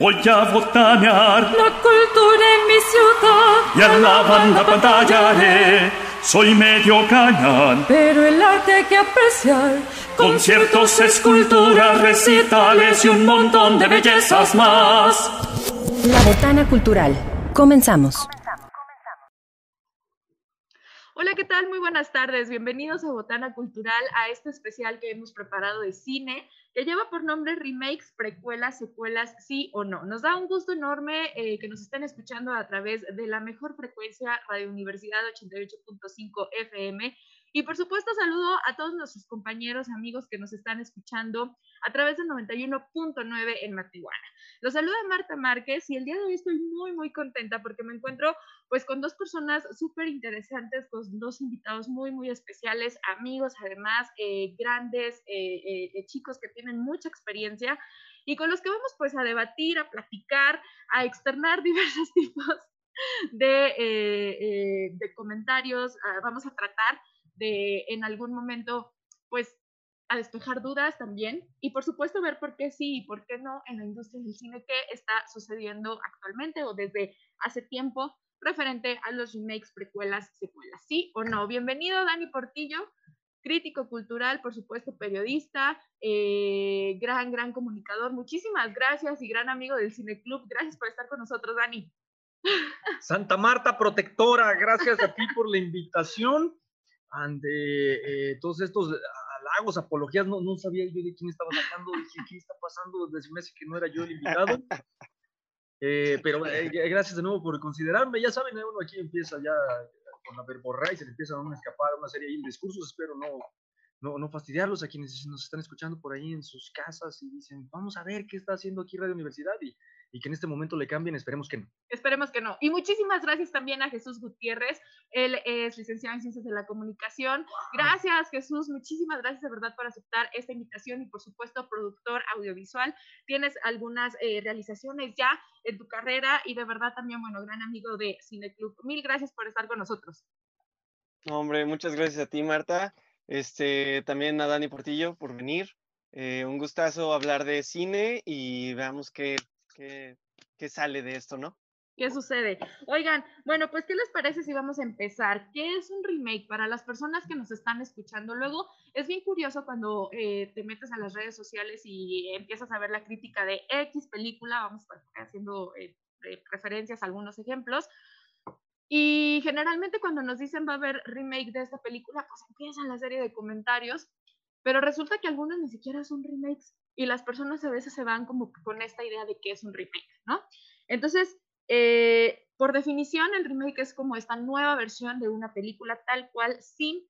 Voy a botanear la cultura en mi ciudad. y a la banda pantallaré. Soy medio cañón. Pero el arte hay que apreciar. Conciertos, esculturas, recitales y un montón de bellezas más. La Botana Cultural. Comenzamos. Hola, ¿qué tal? Muy buenas tardes. Bienvenidos a Botana Cultural, a este especial que hemos preparado de cine, que lleva por nombre Remakes, Precuelas, Secuelas, sí o no. Nos da un gusto enorme eh, que nos estén escuchando a través de la mejor frecuencia Radio Universidad 88.5 FM. Y por supuesto, saludo a todos nuestros compañeros, amigos que nos están escuchando a través del 91.9 en Matihuana. Los saluda Marta Márquez y el día de hoy estoy muy, muy contenta porque me encuentro pues con dos personas súper interesantes, con dos invitados muy, muy especiales, amigos además, eh, grandes eh, eh, chicos que tienen mucha experiencia y con los que vamos pues a debatir, a platicar, a externar diversos tipos de, de comentarios. Uh, vamos a tratar de en algún momento pues a despejar dudas también y por supuesto ver por qué sí y por qué no en la industria del cine qué está sucediendo actualmente o desde hace tiempo referente a los remakes, precuelas, secuelas, sí o no. Bienvenido Dani Portillo, crítico cultural, por supuesto periodista, eh, gran, gran comunicador. Muchísimas gracias y gran amigo del Cine Club. Gracias por estar con nosotros, Dani. Santa Marta Protectora, gracias a ti por la invitación ante eh, todos estos halagos, apologías, no, no sabía yo de quién estaba hablando, dije, ¿qué está pasando? Desde me que no era yo el invitado. Eh, pero eh, gracias de nuevo por considerarme. Ya saben, uno aquí empieza ya con la verborra y se le empieza a escapar una serie de discursos. Espero no, no, no fastidiarlos a quienes nos están escuchando por ahí en sus casas y dicen, vamos a ver qué está haciendo aquí Radio Universidad. Y, y que en este momento le cambien, esperemos que no. Esperemos que no. Y muchísimas gracias también a Jesús Gutiérrez, él es licenciado en Ciencias de la Comunicación. Gracias Jesús, muchísimas gracias de verdad por aceptar esta invitación y por supuesto productor audiovisual. Tienes algunas eh, realizaciones ya en tu carrera y de verdad también, bueno, gran amigo de Cine Club. Mil gracias por estar con nosotros. Hombre, muchas gracias a ti Marta, este, también a Dani Portillo por venir. Eh, un gustazo hablar de cine y veamos qué ¿Qué, ¿Qué, sale de esto, no? ¿Qué sucede? Oigan, bueno, pues, ¿qué les parece si vamos a empezar? ¿Qué es un remake para las personas que nos están escuchando? Luego, es bien curioso cuando eh, te metes a las redes sociales y empiezas a ver la crítica de X película, vamos haciendo eh, referencias a algunos ejemplos, y generalmente cuando nos dicen va a haber remake de esta película, pues empiezan la serie de comentarios, pero resulta que algunos ni siquiera son remakes y las personas a veces se van como con esta idea de que es un remake, ¿no? Entonces, eh, por definición, el remake es como esta nueva versión de una película tal cual, sin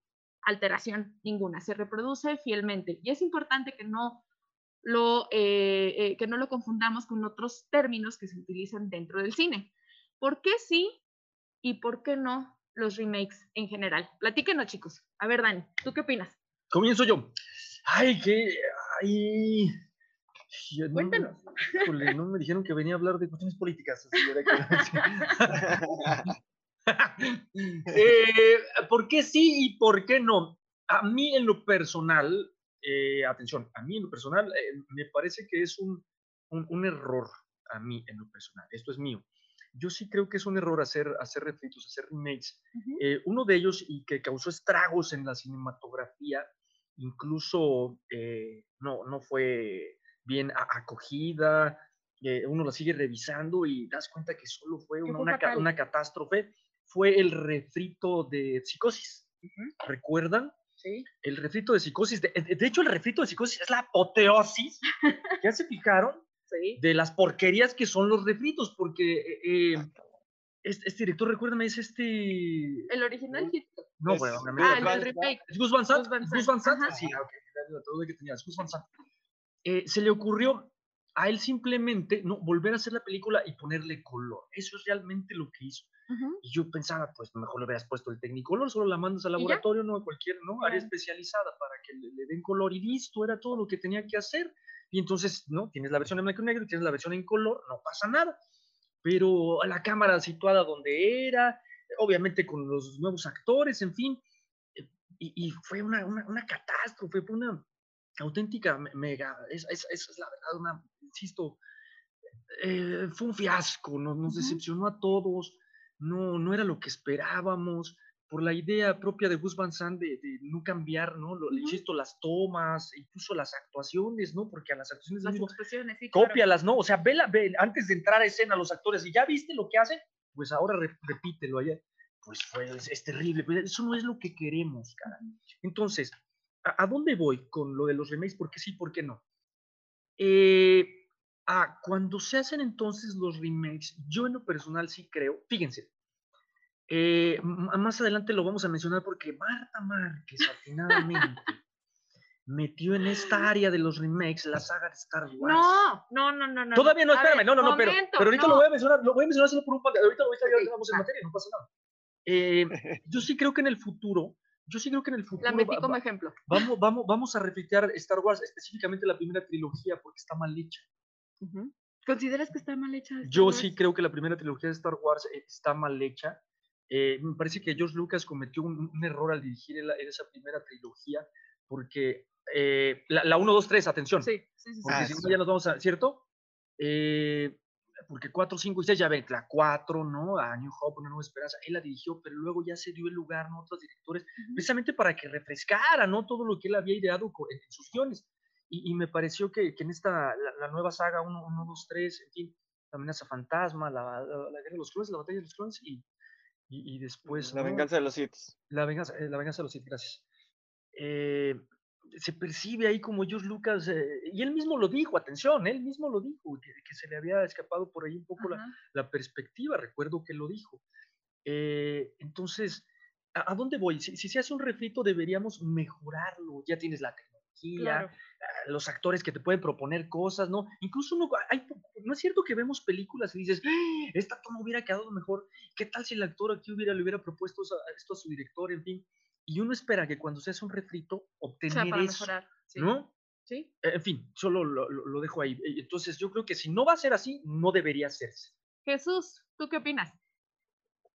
alteración ninguna, se reproduce fielmente. Y es importante que no lo, eh, eh, que no lo confundamos con otros términos que se utilizan dentro del cine. ¿Por qué sí y por qué no los remakes en general? Platíquenos, chicos. A ver, Dani, ¿tú qué opinas? Comienzo yo. Ay, que Ay, no, Cuéntanos. Híjole, no me dijeron que venía a hablar de cuestiones políticas. eh, ¿Por qué sí y por qué no? A mí en lo personal, eh, atención, a mí en lo personal eh, me parece que es un, un, un, error, a mí en lo personal, esto es mío. Yo sí creo que es un error hacer, hacer refritos, hacer remakes. Uh -huh. eh, uno de ellos y que causó estragos en la cinematografía incluso eh, no, no fue bien acogida, eh, uno la sigue revisando y das cuenta que solo fue una, una, una catástrofe, fue el refrito de psicosis. Uh -huh. ¿Recuerdan? Sí. El refrito de psicosis, de, de, hecho el refrito de psicosis es la apoteosis, ¿ya se fijaron? Sí. De las porquerías que son los refritos, porque eh, este, este, director, recuérdame, es este... El original no, bueno, es, ah, el, el remake. ¿Es Gus Van Sant? Gus Van Sant. Sí, ok. Todo lo que tenía. Gus Van Sant. Eh, se le ocurrió a él simplemente no, volver a hacer la película y ponerle color. Eso es realmente lo que hizo. Uh -huh. Y yo pensaba, pues mejor le hubieras puesto el Technicolor, solo la mandas al laboratorio, no a cualquier ¿no? área especializada para que le, le, den color y listo, era todo lo que tenía que hacer. Y entonces, ¿no? Tienes la versión en blanco y negro, tienes la versión en color, no pasa nada. Pero la cámara situada donde era, obviamente con los nuevos actores, en fin, y, y fue una, una, una, catástrofe, fue una auténtica mega, esa es, es, es, la verdad, una, insisto, eh, fue un fiasco, nos, nos decepcionó a todos, no, no era lo que esperábamos, por la idea propia de Gus Van Sant de, de no cambiar, ¿no? Lo, insisto, las tomas, incluso las actuaciones, ¿no? Porque a las actuaciones Las mismo, expresiones, sí, claro. cópialas, ¿no? O sea, vela, ve, antes de entrar a escena los actores, y ya viste lo que hacen, pues ahora re- repítelo allá. Pues fue, es, es terrible, pues eso no es lo que queremos, cara. Entonces, ¿a, a dónde voy con lo de los remakes? ¿Por qué sí, por qué no? Eh, ah, cuando se hacen entonces los remakes, yo en lo personal sí creo, fíjense, eh, más adelante lo vamos a mencionar porque Marta Márquez atinadamente metió en esta área de los remakes la saga de Star Wars. No, no, no, no, no. Todavía no, espérame, ver, no, no, no, pero, pero ahorita no. lo voy a mencionar, lo voy a mencionar solo por un par de- ahorita, ahorita ya Ok, entramos en materia, no pasa nada. Eh, yo sí creo que en el futuro, yo sí creo que en el futuro La metí como va- ejemplo. vamos, vamos, vamos a refritear Star Wars, específicamente la primera trilogía, porque está mal hecha. Ujú. ¿Consideras que está mal hecha? Yo Wars? sí creo que la primera trilogía de Star Wars eh, está mal hecha. Eh, me parece que George Lucas cometió un, un error al dirigir el- esa primera trilogía, porque eh, la, la 1, 2, 3, atención, Sí, sí, sí. sí. porque Ah, si no ya nos vamos a, ¿cierto? Eh, porque 4, 5 y 6 ya ven, la 4, ¿no? A New Hope, Una Nueva Esperanza, él la dirigió, pero luego ya se dio el lugar, ¿no? Otros directores, precisamente para que refrescara, ¿no? Todo lo que él había ideado en sus guiones. Y, y me pareció que, que en esta, la, la nueva saga 1, 1, 2, 3, en fin, la amenaza fantasma, la, la, la guerra de los clones, la batalla de los clones y, y, y después... La ¿no? venganza de los Sith. La venganza, eh, la venganza de los Sith, gracias. Eh, se percibe ahí como George Lucas, eh, y él mismo lo dijo, atención, él mismo lo dijo, que, que se le había escapado por ahí un poco la, la perspectiva, recuerdo que lo dijo. Eh, entonces, ¿a, a dónde voy? Si, si se hace un refrito, deberíamos mejorarlo. Ya tienes la tecnología, Claro. ah, los actores que te pueden proponer cosas, ¿no? Incluso uno, hay, no es cierto que vemos películas y dices, "Ah, esta toma hubiera quedado mejor. ¿Qué tal si el actor aquí hubiera, le hubiera propuesto a- esto a su director, en fin? Y uno espera que cuando se hace un refrito, O obtener sea, para eso, mejorar. Sí. ¿no? Sí. En fin, solo lo, lo- lo dejo ahí. Eh, Entonces, yo creo que si no va a ser así, no debería hacerse. Jesús, ¿tú qué opinas?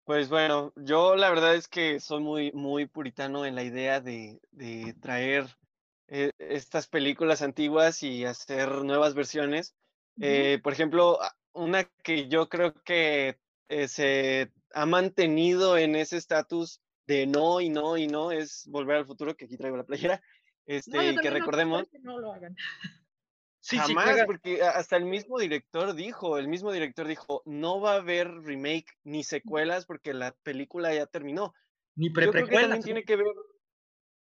Pues bueno, yo la verdad es que soy muy, muy puritano en la idea de, de traer eh, estas películas antiguas y hacer nuevas versiones. Eh, por ejemplo, una que yo creo que eh, se ha mantenido en ese estatus de no y no y no es Volver al Futuro, que aquí traigo la playera, este, No, que no recordemos. quiero que no lo hagan. Sí, sí, Jamás, haga- porque hasta el mismo director dijo, el mismo director dijo, no va a haber remake ni secuelas porque la película ya terminó. ni Yo creo que también tiene que ver,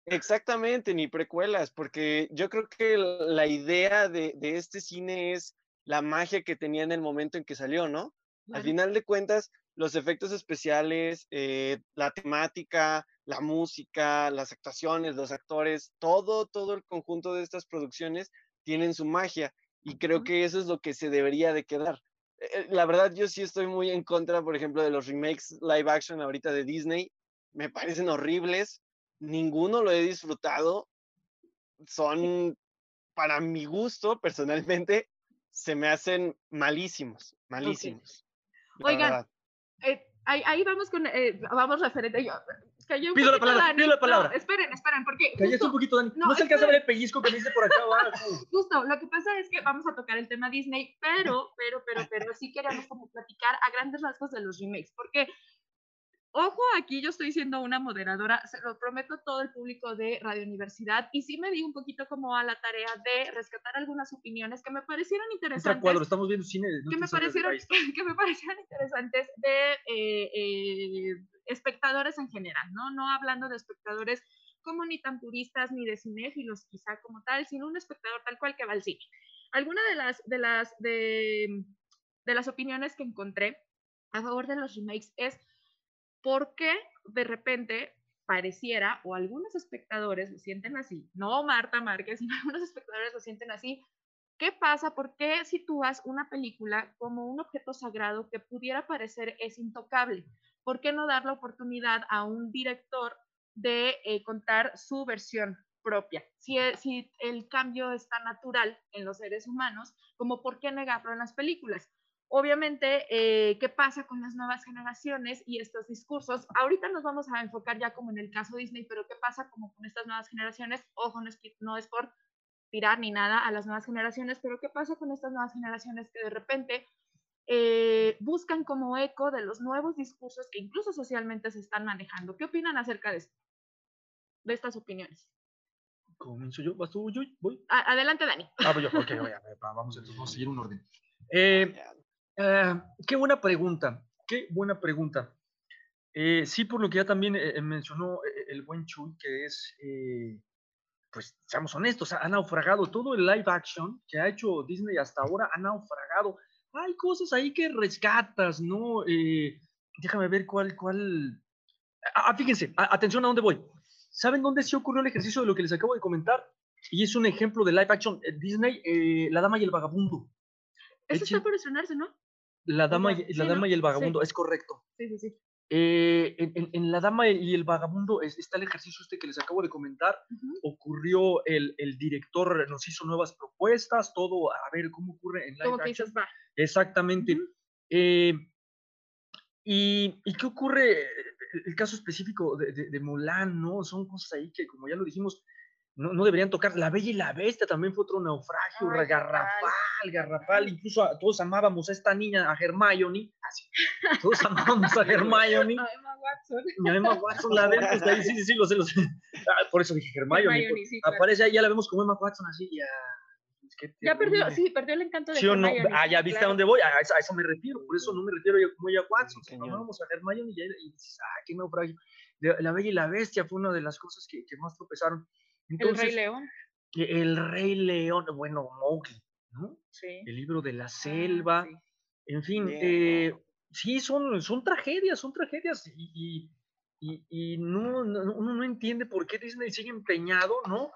exactamente, ni precuelas, porque yo creo que la idea de, de este cine es la magia que tenía en el momento en que salió, ¿no? Al final de cuentas, los efectos especiales, eh, la temática, la música, las actuaciones, los actores, todo, todo el conjunto de estas producciones tienen su magia y creo que eso es lo que se debería de quedar. Eh, La verdad, yo sí estoy muy en contra, por ejemplo, de los remakes live action ahorita de Disney. Me parecen horribles. Ninguno lo he disfrutado. Son, para mi gusto, personalmente, se me hacen malísimos, malísimos. Oigan, verdad. Eh, ahí, ahí vamos con, eh, vamos referente. Yo, cayó un Pido la palabra, Dani. pido la No, palabra. esperen, esperen, porque Cállate justo, un poquito, Dani. No, no, se alcanza a ver el pellizco que me dice por acá justo, lo que pasa es que vamos a tocar el tema Disney, pero, pero, pero, pero sí queremos como platicar a grandes rasgos de los remakes, porque, ojo, aquí yo estoy siendo una moderadora, se lo prometo a todo el público de Radio Universidad, y sí me di un poquito como a la tarea de rescatar algunas opiniones que me parecieron interesantes. cuadro, estamos viendo cine. no que me parecieron que me parecieron interesantes de eh, eh, espectadores en general, ¿no? No hablando de espectadores como ni tan puristas ni de cinéfilos quizá como tal, sino un espectador tal cual que va al cine. Alguna de las de las de, de las opiniones que encontré a favor de los remakes es por qué de repente pareciera, o algunos espectadores lo sienten así, no Marta Márquez, sino algunos espectadores lo sienten así, ¿Qué pasa? ¿Por qué sitúas una película como un objeto sagrado que pudiera parecer es intocable? ¿Por qué no dar la oportunidad a un director de eh, contar su versión propia? Si, e- el cambio es tan natural en los seres humanos, como por qué negarlo en las películas? Obviamente, eh, ¿qué pasa con las nuevas generaciones y estos discursos? Ahorita nos vamos a enfocar ya como en el caso Disney, pero ¿qué pasa como con estas nuevas generaciones? Ojo, no es, que- no es por tirar ni nada a las nuevas generaciones, pero ¿qué pasa con estas nuevas generaciones que de repente eh, buscan como eco de los nuevos discursos que incluso socialmente se están manejando? ¿Qué opinan acerca de esto? De estas opiniones. Comienzo yo, vas tú, yo, voy. A- adelante, Dani. Ah, voy yo, ok, voy a, va, vamos, entonces vamos a seguir un orden. Eh, eh, qué buena pregunta, qué buena pregunta. Eh, sí, por lo que ya también eh, eh, mencionó el buen Chuy, que es, eh, pues, seamos honestos, ha naufragado todo el live action que ha hecho Disney hasta ahora, ha naufragado. Hay cosas ahí que rescatas, ¿no? Déjame ver cuál, cuál. Ah, ah, fíjense, a- atención a dónde voy. ¿Saben dónde sí ocurrió el ejercicio de lo que les acabo de comentar? Y es un ejemplo de live action. Disney, La Dama y el Vagabundo. Eso Echen- está por estrenarse, ¿no? La Dama, y, la sí, Dama ¿no? y el Sí. Vagabundo, es correcto. Sí, sí, sí. Eh, en, en- en La Dama y el Vagabundo es- está el ejercicio este que les acabo de comentar. Ocurrió, el, el director nos hizo nuevas propuestas, todo, a ver cómo ocurre en live action. dices. Exactamente. Ujú. Eh, y, ¿y qué ocurre? El, el caso específico de, de, de Mulan, ¿no? Son cosas ahí que, como ya lo dijimos, no, no deberían tocar. La Bella y la Bestia también fue otro naufragio, Ay, garrafal, garrafal. Incluso a- todos amábamos a esta niña, a Hermione. Así. Todos amábamos a Hermione. A Emma Watson. Y a Emma Watson la vemos ahí, sí, sí, sí, lo sé, lo sé. Ah, por eso dije Hermione. Hermione, porque sí, claro. Aparece ahí, ya la vemos como Emma Watson así, ya. es que Ya perdió, sí, perdió el encanto de ¿Sí o no? Hermione, Ah, sí, ya viste a dónde voy. A eso, a eso me refiero. Por eso no me refiero yo como ella Watson. sino cañón. Vamos a Hermione y, ya- y dices, ah, qué naufragio. La Bella y la Bestia fue una de las cosas que, que más tropezaron. El Rey León. el Rey León, bueno, Mowgli, ¿no? Sí. El libro de la Ah, selva. sí. En fin, eh, sí, son, son tragedias, son tragedias. Y, y, y- no, no- uno no entiende por qué Disney sigue empeñado, ¿no?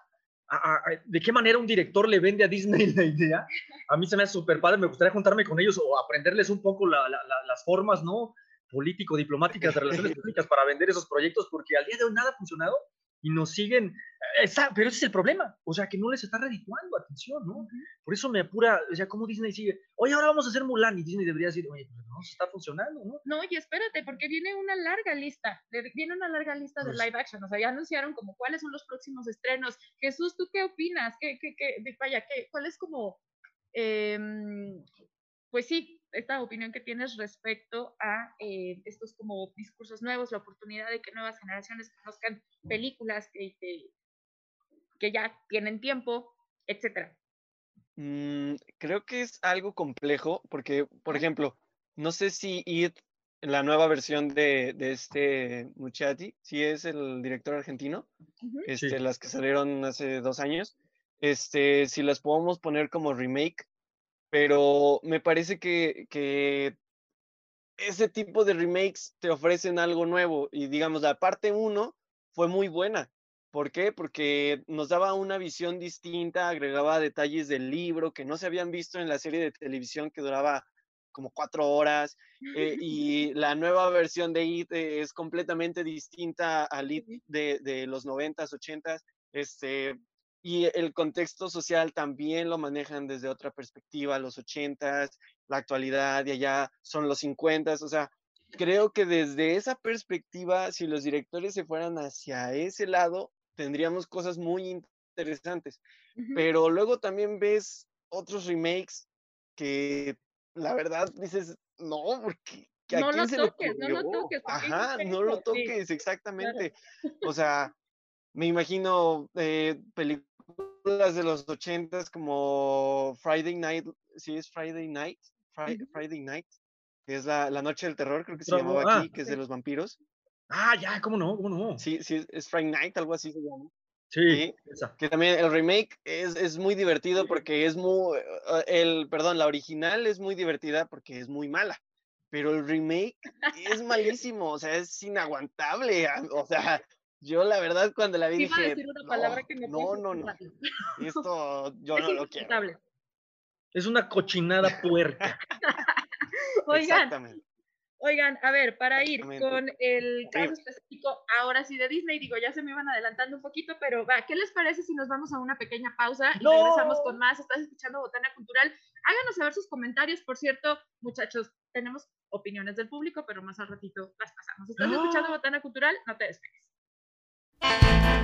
A- a- a- ¿De qué manera un director le vende a Disney la idea? A mí se me hace súper padre, me gustaría juntarme con ellos o aprenderles un poco la- la- la- las formas, ¿no? Político-diplomáticas de relaciones públicas para vender esos proyectos, porque al día de hoy nada ha funcionado y nos siguen. Esa- pero ese es el problema, o sea, que no les está redituando atención, ¿no? Por eso me apura, o sea, ¿cómo Disney sigue? Oye, ahora vamos a hacer Mulan y Disney debería decir, oye, pues no se está funcionando, ¿no? No, y espérate, porque viene una larga lista, viene una larga lista de Pues- live action, o sea, ya anunciaron como cuáles son los próximos estrenos. Jesús, ¿tú qué opinas? ¿Qué, qué, qué, vaya, qué, cuál es como, em, pues sí, esta opinión que tienes respecto a eh, estos como discursos nuevos, la oportunidad de que nuevas generaciones conozcan películas que, que, que ya tienen tiempo, etcétera? Mm, creo que es algo complejo porque, por ejemplo, no sé si It, la nueva versión de, de este Muchati, si es el director argentino, Ujú. este, las que salieron hace dos años, este, si las podemos poner como remake, pero me parece que, que ese tipo de remakes te ofrecen algo nuevo y digamos, la parte 1 fue muy buena. ¿Por qué? Porque nos daba una visión distinta, agregaba detalles del libro que no se habían visto en la serie de televisión que duraba como cuatro horas eh, y la nueva versión de IT eh, es completamente distinta al IT de, de los 90s, 80s. Este, y el contexto social también lo manejan desde otra perspectiva, los 80s, la actualidad, y allá son los 50s, o sea, creo que desde esa perspectiva, si los directores se fueran hacia ese lado, tendríamos cosas muy interesantes. Ujú. Pero luego también ves otros remakes que la verdad dices, no, porque ¿a No quién lo se toques, no lo ocurrió?". toques, ¿por qué Ajá, no lo toques, exactamente. O sea, me imagino eh, películas de los ochentas como Friday Night, sí es Friday Night. Friday Night, que es la, la noche del terror, creo que se Bravo, llamaba ah. aquí, que es de los vampiros. Ah, ya, ¿cómo no? ¿Cómo no? Sí, sí, es- Friday Night, algo así se llama. Sí, Sí. esa. Que también el remake es, es muy divertido porque es muy, eh, el, perdón, la original es muy divertida porque es muy mala, pero el remake es malísimo, o sea, es inaguantable, ah, o sea, yo la verdad cuando la vi Iba a dije, decir una no, palabra que me no, no, esto yo Es no lo quiero. inaceptable. Es una cochinada puerca. Oigan, Exactamente. Oigan, a ver, para ir con el caso específico ahora sí de Disney, digo, ya se me iban adelantando un poquito, pero va, ¿qué les parece si nos vamos a una pequeña pausa y ¡No! regresamos con más? Estás escuchando Botana Cultural. Háganos saber sus comentarios, por cierto, muchachos, tenemos opiniones del público, pero más al ratito las pasamos. ¿Estás ¡No! escuchando Botana Cultural? No te despegues. Thank you.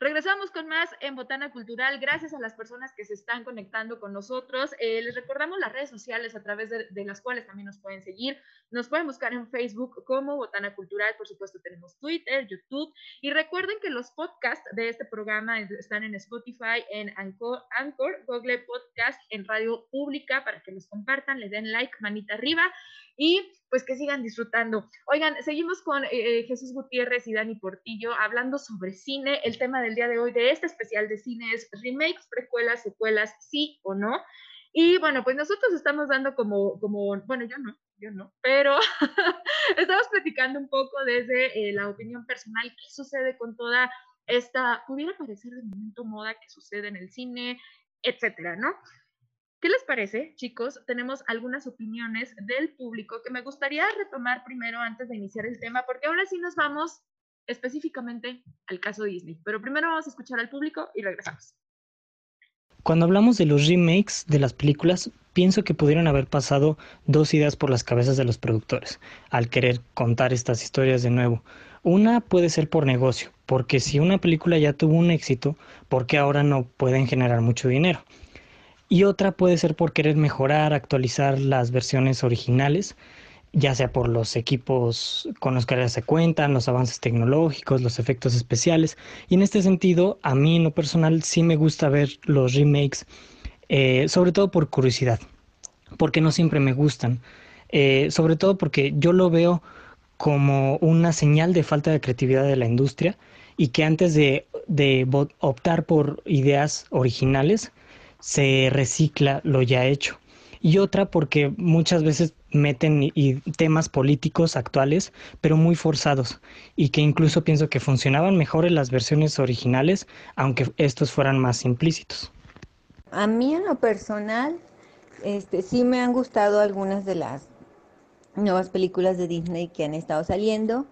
Regresamos con más en Botana Cultural. Gracias a las personas que se están conectando con nosotros. Eh, les recordamos las redes sociales a través de, las cuales también nos pueden seguir. Nos pueden buscar en Facebook como Botana Cultural. Por supuesto, tenemos Twitter, YouTube. Y recuerden que los podcasts de este programa están en Spotify, en Anchor, Anchor Google Podcast, en Radio Pública para que los compartan, le den like, manita arriba y pues que sigan disfrutando. Oigan, seguimos con eh, Jesús Gutiérrez y Dani Portillo hablando sobre cine. El tema del día de hoy de este especial de cine es remakes, precuelas, secuelas, sí o no. Y bueno, pues nosotros estamos dando como, como bueno, yo no, yo no, pero estamos platicando un poco desde eh, la opinión personal, qué sucede con toda esta, pudiera parecer de momento moda que sucede en el cine, etcétera, ¿no? ¿Qué les parece, chicos? Tenemos algunas opiniones del público que me gustaría retomar primero antes de iniciar el tema, porque ahora sí nos vamos específicamente al caso Disney. Pero primero vamos a escuchar al público y regresamos. Cuando hablamos de los remakes de las películas, pienso que pudieron haber pasado dos ideas por las cabezas de los productores al querer contar estas historias de nuevo. Una puede ser por negocio, porque si una película ya tuvo un éxito, ¿por qué ahora no pueden generar mucho dinero? Y otra puede ser por querer mejorar, actualizar las versiones originales, ya sea por los equipos con los que se cuentan, los avances tecnológicos, los efectos especiales. Y en este sentido, a mí en lo personal sí me gusta ver los remakes, eh, sobre todo por curiosidad, porque no siempre me gustan. Eh, sobre todo porque yo lo veo como una señal de falta de creatividad de la industria y que antes de, de optar por ideas originales, se recicla lo ya hecho. Y otra porque muchas veces meten y temas políticos actuales, pero muy forzados, y que incluso pienso que funcionaban mejor en las versiones originales, aunque estos fueran más implícitos. A mí en lo personal, este, sí me han gustado algunas de las nuevas películas de Disney que han estado saliendo,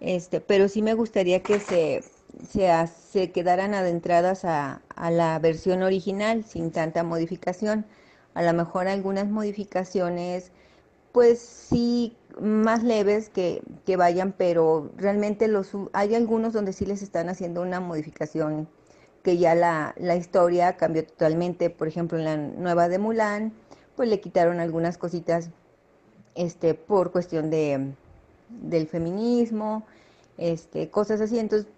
este, pero sí me gustaría que se se, se quedaran adentradas a, a, la versión original sin tanta modificación. A lo mejor algunas modificaciones, pues sí, más leves que, que vayan, pero realmente los, hay algunos donde sí les están haciendo una modificación que ya la, la historia cambió totalmente. Por ejemplo, en la nueva de Mulan, pues le quitaron algunas cositas este, por cuestión de, del feminismo este, cosas así. Entonces,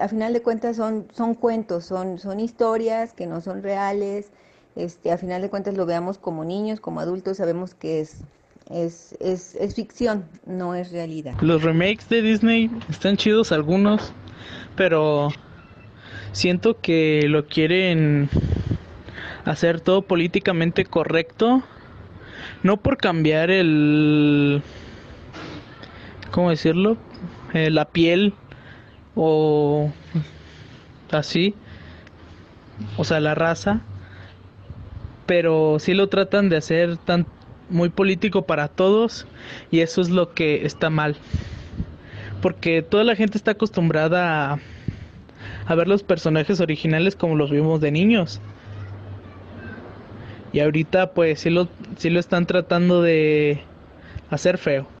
a final de cuentas son, son cuentos, son, son historias que no son reales. Este, a final de cuentas lo veamos como niños, como adultos, sabemos que es, es, es, es ficción, no es realidad. Los remakes de Disney están chidos algunos, pero siento que lo quieren hacer todo políticamente correcto, no por cambiar el... ¿Cómo decirlo? Eh, la piel o así, o sea, la raza, pero sí lo tratan de hacer tan muy político para todos y eso es lo que está mal. Porque toda la gente está acostumbrada a, a ver los personajes originales como los vimos de niños. Y ahorita pues sí lo, sí lo están tratando de hacer feo.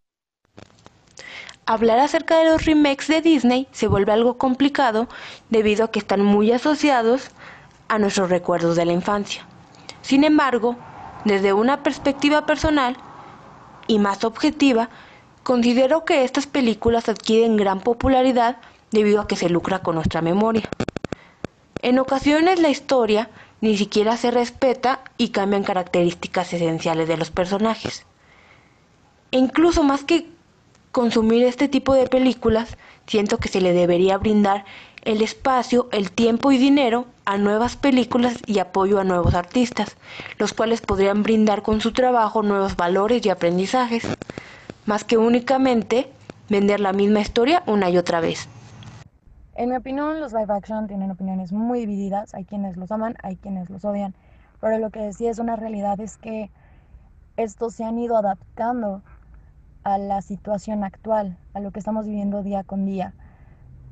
Hablar acerca de los remakes de Disney se vuelve algo complicado debido a que están muy asociados a nuestros recuerdos de la infancia. Sin embargo, desde una perspectiva personal y más objetiva, considero que estas películas adquieren gran popularidad debido a que se lucra con nuestra memoria. En ocasiones la historia ni siquiera se respeta y cambian características esenciales de los personajes. E incluso más que consumir este tipo de películas, siento que se le debería brindar el espacio, el tiempo y dinero a nuevas películas y apoyo a nuevos artistas, los cuales podrían brindar con su trabajo nuevos valores y aprendizajes, más que únicamente vender la misma historia una y otra vez. En mi opinión, los live action tienen opiniones muy divididas. Hay quienes los aman, hay quienes los odian. Pero lo que sí es una realidad es que estos se han ido adaptando a la situación actual, a lo que estamos viviendo día con día,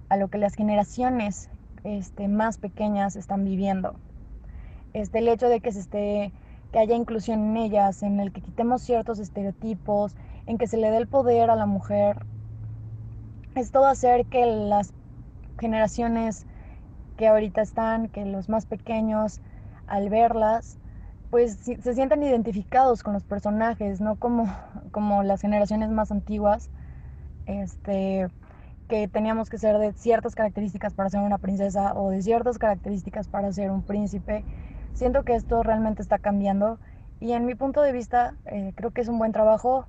a lo que las generaciones este, más pequeñas están viviendo. Este, el hecho de que se esté, que haya inclusión en ellas, en el que quitemos ciertos estereotipos, en que se le dé el poder a la mujer, es todo hacer que las generaciones que ahorita están, que los más pequeños, al verlas, pues se sientan identificados con los personajes, no como, como las generaciones más antiguas, este, que teníamos que ser de ciertas características para ser una princesa o de ciertas características para ser un príncipe. Siento que esto realmente está cambiando y en mi punto de vista eh, creo que es un buen trabajo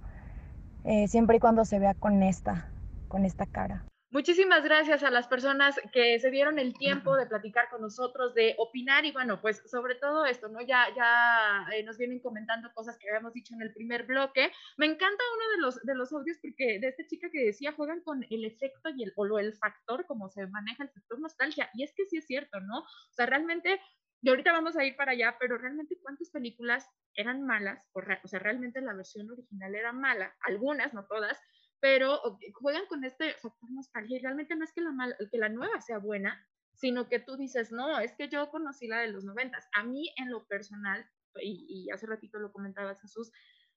eh, siempre y cuando se vea con esta, con esta cara. Muchísimas gracias a las personas que se dieron el tiempo de platicar con nosotros, de opinar y bueno, pues sobre todo esto, ¿no? Ya, ya eh, nos vienen comentando cosas que habíamos dicho en el primer bloque. Me encanta uno de los, de los audios porque de esta chica que decía juegan con el efecto y el, o el factor, como se maneja el factor nostalgia. Y es que sí es cierto, ¿no? O sea, realmente, y ahorita vamos a ir para allá, pero realmente cuántas películas eran malas, o, o sea, realmente la versión original era mala, algunas, no todas, pero juegan con este factor nostalgia y realmente no es que la, que la nueva sea buena, sino que tú dices, no, es que yo conocí la de los noventas. A mí en lo personal, y, y hace ratito lo comentabas Jesús,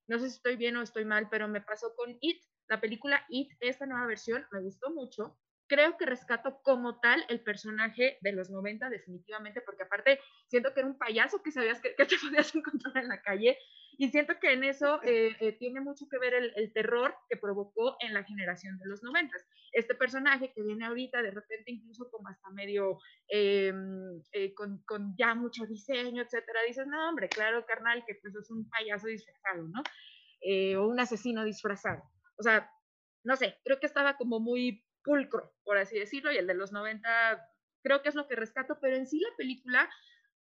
no sé si estoy bien o estoy mal, pero me pasó con It, la película It, esta nueva versión, me gustó mucho. Creo que rescato como tal el personaje de los 90 definitivamente, porque aparte siento que era un payaso que sabías que, que te podías encontrar en la calle y siento que en eso eh, eh, tiene mucho que ver el, el terror que provocó en la generación de los 90. Este personaje que viene ahorita de repente incluso como hasta medio eh, con, con ya mucho diseño, etcétera, dices, no hombre, claro carnal que pues es un payaso disfrazado, ¿no? O un asesino disfrazado. O sea, no sé, creo que estaba como muy pulcro, por así decirlo, y el de los 90 creo que es lo que rescato, pero en sí la película,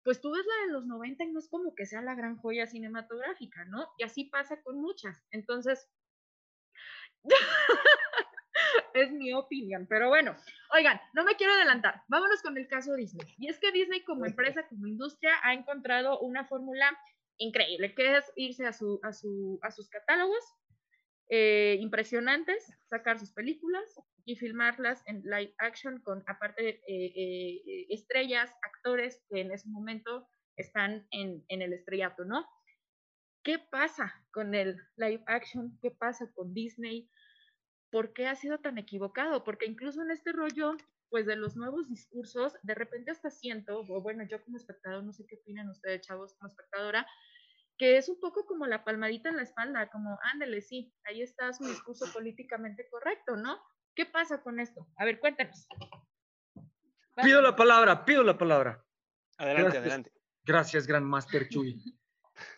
pues tú ves la de los 90 y no es como que sea la gran joya cinematográfica, ¿no? Y así pasa con muchas. Entonces, es mi opinión, pero bueno, oigan, no me quiero adelantar, vámonos con el caso Disney. Y es que Disney como empresa, como industria, ha encontrado una fórmula increíble, que es irse a, su, a, su, a sus catálogos eh, impresionantes, sacar sus películas y filmarlas en live action con, aparte, eh, eh, estrellas, actores que en ese momento están en, en el estrellato, ¿no? ¿Qué pasa con el live action? ¿Qué pasa con Disney? ¿Por qué ha sido tan equivocado? Porque incluso en este rollo, pues de los nuevos discursos, de repente hasta siento, o bueno, yo como espectador, no sé qué opinan ustedes, chavos, como espectadora, que es un poco como la palmadita en la espalda, como, ándale, sí, ahí está su discurso políticamente correcto, ¿no? ¿Qué pasa con esto? A ver, cuéntanos. Pido la palabra, pido la palabra. Adelante, Gracias. adelante. Gracias, Gran Master Chuy.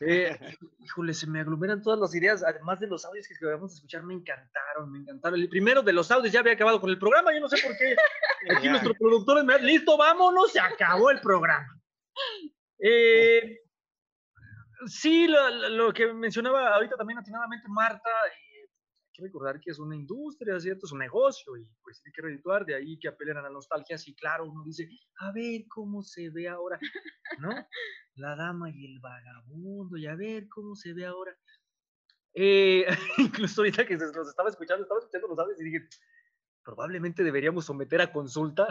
Eh, híjole, se me aglomeran todas las ideas, además de los audios que acabamos de escuchar, me encantaron, me encantaron. El primero de los audios ya había acabado con el programa, yo no sé por qué. Aquí nuestro productor me listo, vámonos, se acabó el programa. Eh, sí, lo, que mencionaba ahorita también atinadamente Marta, eh, hay que recordar que es una industria, ¿cierto? Es un negocio y pues tiene que redituar, de ahí que apelen a la nostalgia, sí, claro, uno dice, a ver cómo se ve ahora, ¿no? La dama y el vagabundo, y a ver cómo se ve ahora. Eh, incluso ahorita que los estaba escuchando, estaba escuchando los audios y dije, probablemente deberíamos someter a consulta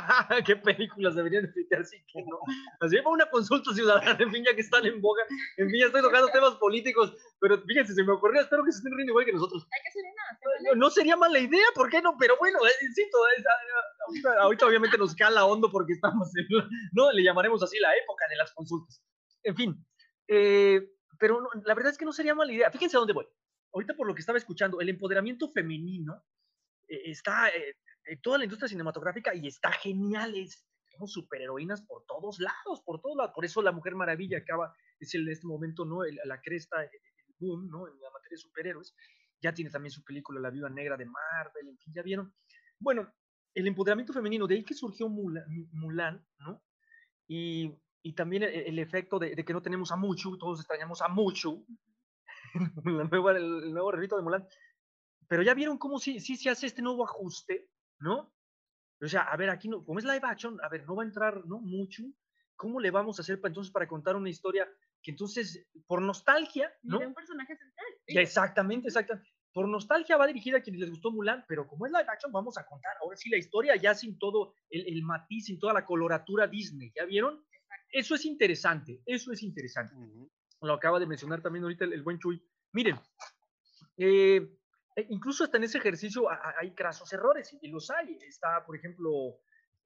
qué películas deberían emitirse y qué no. Así va una consulta ciudadana, en fin, ya que están en boga. En fin, ya estoy tocando temas políticos, pero fíjense, se me ocurrió, espero que se estén riendo igual que nosotros. Hay que hacer una. No, no sería mala idea, ¿por qué no? Pero bueno, eh, insisto, es, ah, ahorita, ahorita obviamente nos cala hondo porque estamos en, la- no, le llamaremos así la época de las consultas. En fin, eh, pero no, la verdad es que no sería mala idea. Fíjense a dónde voy. Ahorita por lo que estaba escuchando, el empoderamiento femenino eh, está eh, toda la industria cinematográfica y está genial, es tenemos superheroínas por todos lados, por todos lados. Por eso la Mujer Maravilla acaba, es el, este momento, ¿no? El- la cresta, el boom, ¿no? En la materia de superhéroes. Ya tiene también su película La Viuda Negra de Marvel, en fin, ya vieron. Bueno, el empoderamiento femenino, de ahí que surgió Mulan, Mulan ¿no? Y, y también el, el efecto de, de que no tenemos a Muchu, todos extrañamos a Muchu, la nueva, el, el nuevo refrito de Mulan. Pero ya vieron cómo sí, sí se hace este nuevo ajuste, ¿no? O sea, a ver, aquí no, como es live action, a ver, no va a entrar, ¿no? Muchu. ¿Cómo le vamos a hacer para, entonces para contar una historia que entonces, por nostalgia, ¿no? de un personaje central. sí. Exactamente, exactamente. Por nostalgia va dirigida a quienes les gustó Mulan, pero como es live action, vamos a contar ahora sí la historia ya sin todo el, el matiz, sin toda la coloratura Disney. ¿Ya vieron? Eso es interesante, eso es interesante. Lo acaba de mencionar también ahorita el, el buen Chuy. Miren, eh, incluso hasta en ese ejercicio hay grasos errores, y, los hay. Está, por ejemplo,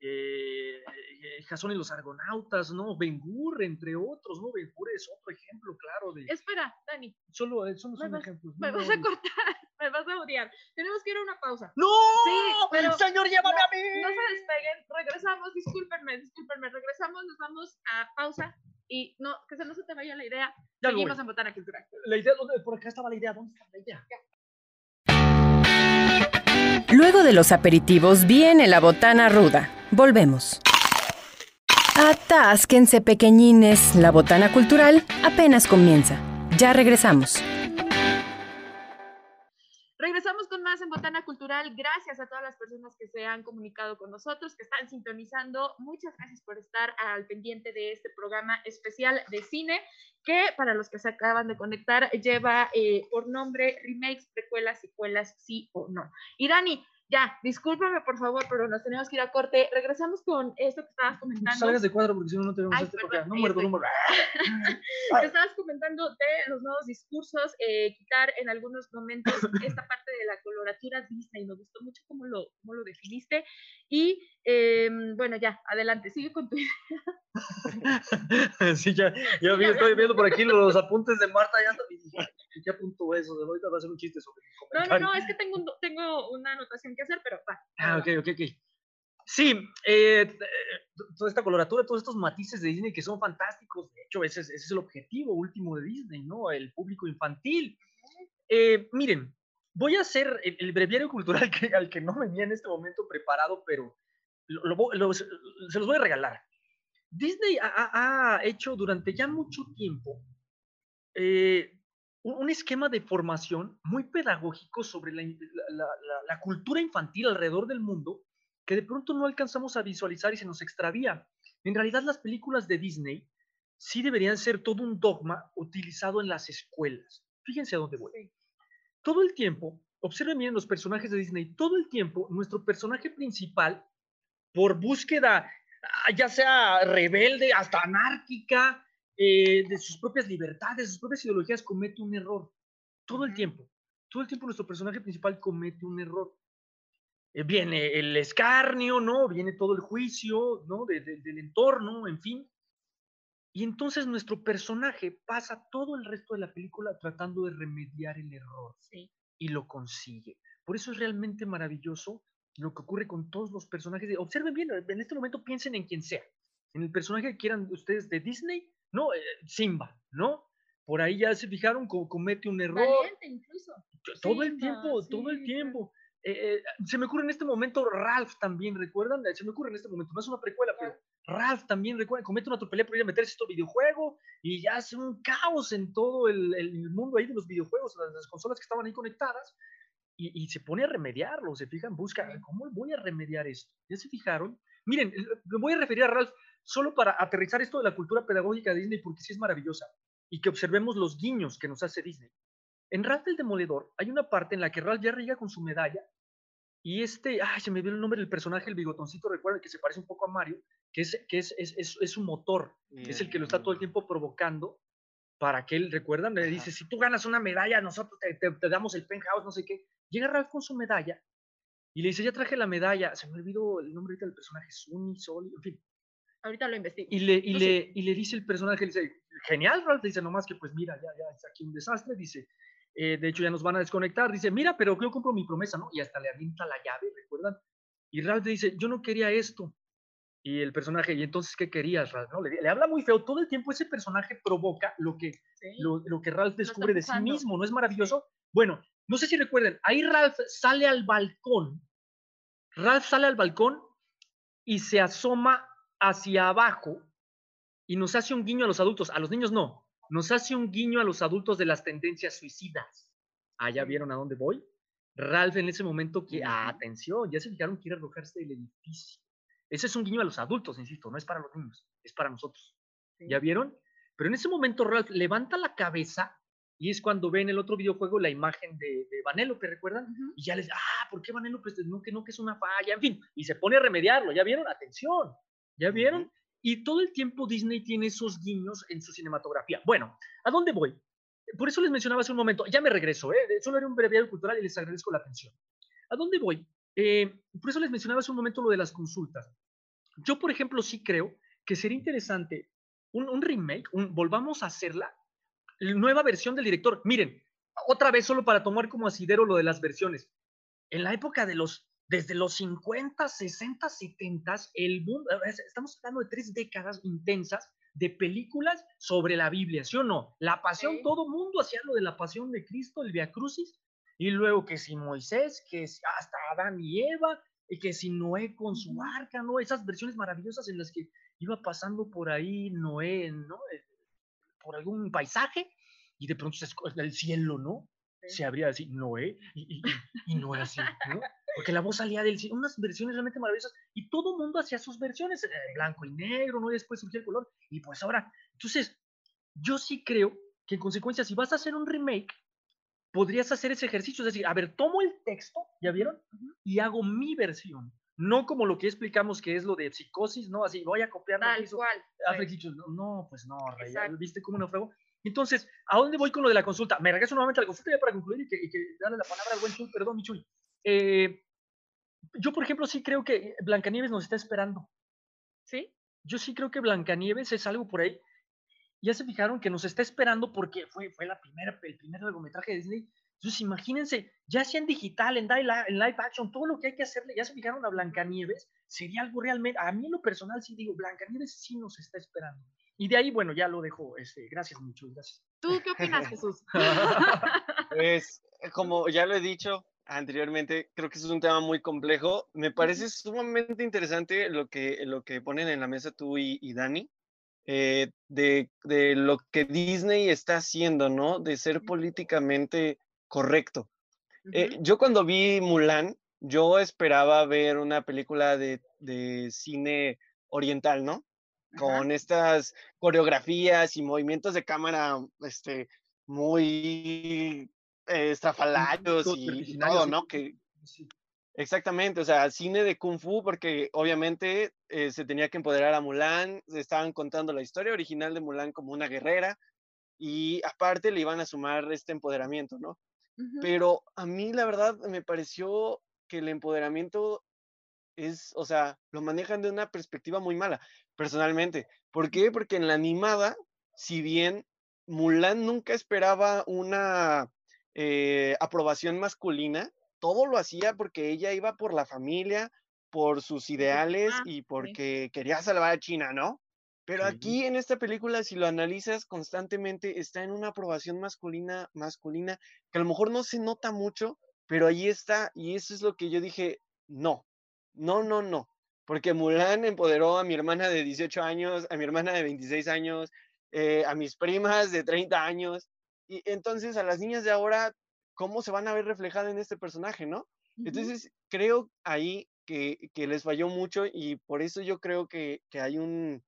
eh, eh, Jasón y los Argonautas, ¿no? Ben Gur, entre otros, ¿no? Ben Gur es otro ejemplo, claro, de... Espera, Dani, Solo, eh, solo son vas, ejemplos. me no, vas a cortar, me vas a odiar. Tenemos que ir a una pausa. ¡No! Sí, pero ¡Señor, llévame no, a mí! No se despeguen, regresamos, discúlpenme, discúlpenme, regresamos, nos vamos a pausa y no, que se no se te vaya la idea. Ya Seguimos voy. en Botana Cultural. La idea, ¿dónde- por acá estaba la idea, ¿dónde está la idea? Luego de los aperitivos viene la botana ruda. Volvemos. Atásquense pequeñines, la botana cultural apenas comienza. Ya regresamos. Regresamos con más en Botana Cultural. Gracias a todas las personas que se han comunicado con nosotros, que están sintonizando. Muchas gracias por estar al pendiente de este programa especial de cine, que para los que se acaban de conectar, lleva eh, por nombre Remakes, Precuelas, Secuelas, sí o no. Y Dani, ya, discúlpame por favor, pero nos tenemos que ir a corte. Regresamos con esto que estabas No comentando. salgas de cuadro porque si no, no tenemos Ay, este perdón. No muerdo, no muerdo. estabas comentando de los nuevos discursos, eh, quitar en algunos momentos esta parte de la coloratura Disney. Me gustó mucho cómo lo, cómo lo definiste. Y eh, bueno, ya, adelante, sigue con tu sí, ya, ya vi, estoy viendo por aquí los apuntes de Marta. Ya, ¿qué apunto eso? De ahorita va a hacer un chiste sobre mi No, no, no, es que tengo, un tengo una anotación que hacer, pero va. Ah, ok, ok, ok. Sí, eh, eh, toda esta coloratura, todos estos matices de Disney que son fantásticos. De hecho, ese es, ese es el objetivo último de Disney, ¿no? El público infantil. Eh, miren, voy a hacer el, el breviario cultural que, al que no venía en este momento preparado, pero lo- lo vo- lo- se los voy a regalar. Disney ha, hecho durante ya mucho tiempo eh, un, esquema de formación muy pedagógico sobre la, in- la- la- la- la cultura infantil alrededor del mundo que de pronto no alcanzamos a visualizar y se nos extravía. En realidad las películas de Disney sí deberían ser todo un dogma utilizado en las escuelas. Fíjense a dónde voy. Todo el tiempo, observen bien los personajes de Disney, todo el tiempo nuestro personaje principal, por búsqueda, ah, ya sea rebelde, hasta anárquica, eh, de sus propias libertades, de sus propias ideologías, comete un error. Todo el tiempo. Todo el tiempo nuestro personaje principal comete un error. Eh, viene el escarnio, ¿no? Viene todo el juicio, ¿no? De- de- del entorno, en fin. Y entonces nuestro personaje pasa todo el resto de la película tratando de remediar el error. Y lo consigue. Por eso es realmente maravilloso lo que ocurre con todos los personajes. de- Observen bien, en este momento piensen en quien sea. En el personaje que quieran ustedes de Disney, ¿no? Eh, Simba, ¿no? Por ahí ya se fijaron, co- comete un error. Valiente incluso. Todo el tiempo, todo el tiempo. Eh, eh, se me ocurre en este momento Ralph también, ¿recuerdan? Eh, Se me ocurre en este momento, no es una precuela, pero Ralph también, recuerdan, comete una atropelía por ir a meterse a este videojuego y ya hace un caos en todo el, el mundo ahí de los videojuegos, las, las consolas que estaban ahí conectadas y, y se pone a remediarlo, se fijan, busca, ¿cómo voy a remediar esto? ¿Ya se fijaron? Miren, eh, me voy a referir a Ralph solo para aterrizar esto de la cultura pedagógica de Disney porque sí es maravillosa y que observemos los guiños que nos hace Disney. En Ralph el Demoledor hay una parte en la que Ralph ya llega con su medalla y este, ay, se me vio el nombre del personaje, el bigotoncito, recuerda que se parece un poco a Mario, que es, que es, es, es, es su motor, es el que lo está todo el tiempo provocando para que él, recuerdan, le dice, si tú ganas una medalla, nosotros te, te- te damos el penthouse, no sé qué. Llega Ralph con su medalla y le dice, ya traje la medalla, se me olvidó el nombre ahorita del personaje, Sunny, Sol, en fin. Ahorita lo investigo. Y le, y le, y le dice el personaje, le dice, genial, Ralph, le dice, nomás que pues mira, ya, ya es aquí un desastre, dice, eh, de hecho ya nos van a desconectar, dice, mira, pero yo compro mi promesa, ¿no? Y hasta le avienta la llave, ¿recuerdan? Y Ralph le dice, yo no quería esto, Y el personaje, ¿y entonces qué querías, Ralph? ¿No? Le, le habla muy feo. Todo el tiempo ese personaje provoca lo que, lo, lo que Ralph descubre de sí mismo, ¿no es maravilloso? Bueno, no sé si recuerden, ahí Ralph sale al balcón. Ralph sale al balcón y se asoma hacia abajo y nos hace un guiño a los adultos. A los niños no. Nos hace un guiño a los adultos de las tendencias suicidas. Ah, ¿ya vieron a dónde voy? Ralph en ese momento que, ah, atención, ya se fijaron, quiere arrojarse del edificio. Ese es un guiño a los adultos, insisto, no es para los niños, es para nosotros. ¿Ya vieron? Pero en ese momento Ralph levanta la cabeza y es cuando ve en el otro videojuego la imagen de, de Vanellope, ¿recuerdan? Y ya les, ah, ¿por qué Vanellope? No que, no, que es una falla, en fin, y se pone a remediarlo, ¿ya vieron? Atención, ¿ya vieron? Y todo el tiempo Disney tiene esos guiños en su cinematografía. Bueno, ¿a dónde voy? Por eso les mencionaba hace un momento, ya me regreso, ¿eh? solo era un breviario cultural y les agradezco la atención. ¿A dónde voy? Eh, por eso les mencionaba hace un momento lo de las consultas. Yo, por ejemplo, sí creo que sería interesante un, un remake, un, volvamos a hacerla, nueva versión del director. Miren, otra vez solo para tomar como asidero lo de las versiones. En la época de los, desde los 50, 60, 70, el boom, estamos hablando de tres décadas intensas de películas sobre la Biblia, ¿sí o no? La pasión, Sí. todo mundo hacía lo de la pasión de Cristo, el Via Crucis, y luego que si Moisés, que si hasta Adán y Eva, y que si Noé con su arca, ¿no? Esas versiones maravillosas en las que iba pasando por ahí Noé, ¿no? Eh, Por algún paisaje, y de pronto se el cielo, ¿no? Se abría así, Noé, y, y, y- Noé así, ¿no? Porque la voz salía del cielo, unas versiones realmente maravillosas, y todo el mundo hacía sus versiones, eh, blanco y negro, ¿no? Y después surgió el color, y pues ahora, entonces, yo sí creo que en consecuencia, si vas a hacer un remake, podrías hacer ese ejercicio, es decir, a ver, tomo el texto, ¿ya vieron? Y hago mi versión. No como lo que explicamos que es lo de psicosis, ¿no? Así, voy a copiar Tal cual. Hitchcock. No, no, pues no, Rey. ¿viste cómo naufragó? Entonces, ¿a dónde voy con lo de la consulta? Me regreso nuevamente a la consulta ya para concluir y que, y que darle la palabra al buen Chuy, perdón, mi Chuy. Eh, yo, por ejemplo, sí creo que Blancanieves nos está esperando. ¿Sí? Yo sí creo que Blancanieves es algo por ahí. Ya se fijaron que nos está esperando porque fue, fue la primera, el primer largometraje de Disney. Entonces, imagínense, ya sea en digital, en, li- en live action, todo lo que hay que hacerle, ya se fijaron a Blancanieves, sería algo realmente, a mí en lo personal sí digo, Blancanieves sí nos está esperando. Y de ahí, bueno, ya lo dejo. Este, gracias, mucho, gracias. ¿Tú qué opinas, Jesús? Pues, como ya lo he dicho anteriormente, creo que eso es un tema muy complejo. Me parece sumamente interesante lo que, lo que ponen en la mesa tú y, y Dani, eh, de, de lo que Disney está haciendo, ¿no? De ser políticamente correcto. Eh, yo cuando vi Mulan, yo esperaba ver una película de, de cine oriental, ¿no? Con estas coreografías y movimientos de cámara, este, muy eh, estrafalarios y, todo, ¿no? Que, sí. Exactamente, o sea, cine de Kung Fu, porque obviamente eh, se tenía que empoderar a Mulan, se estaban contando la historia original de Mulan como una guerrera y aparte le iban a sumar este empoderamiento, ¿no? Pero a mí la verdad me pareció que el empoderamiento es, o sea, lo manejan de una perspectiva muy mala, personalmente. ¿Por qué? Porque en la animada, si bien Mulan nunca esperaba una eh, aprobación masculina, todo lo hacía porque ella iba por la familia, por sus ideales mamá, y sí. porque quería salvar a China, ¿no? Pero Sí. aquí en esta película, si lo analizas constantemente, está en una aprobación masculina, masculina, que a lo mejor no se nota mucho, pero ahí está, y eso es lo que yo dije, no, no, no, no, porque Mulan empoderó a mi hermana de 18 años, a mi hermana de 26 años, eh, a mis primas de 30 años, y entonces a las niñas de ahora, ¿cómo se van a ver reflejadas en este personaje, no? Entonces, creo ahí que, que les falló mucho y por eso yo creo que, que hay un,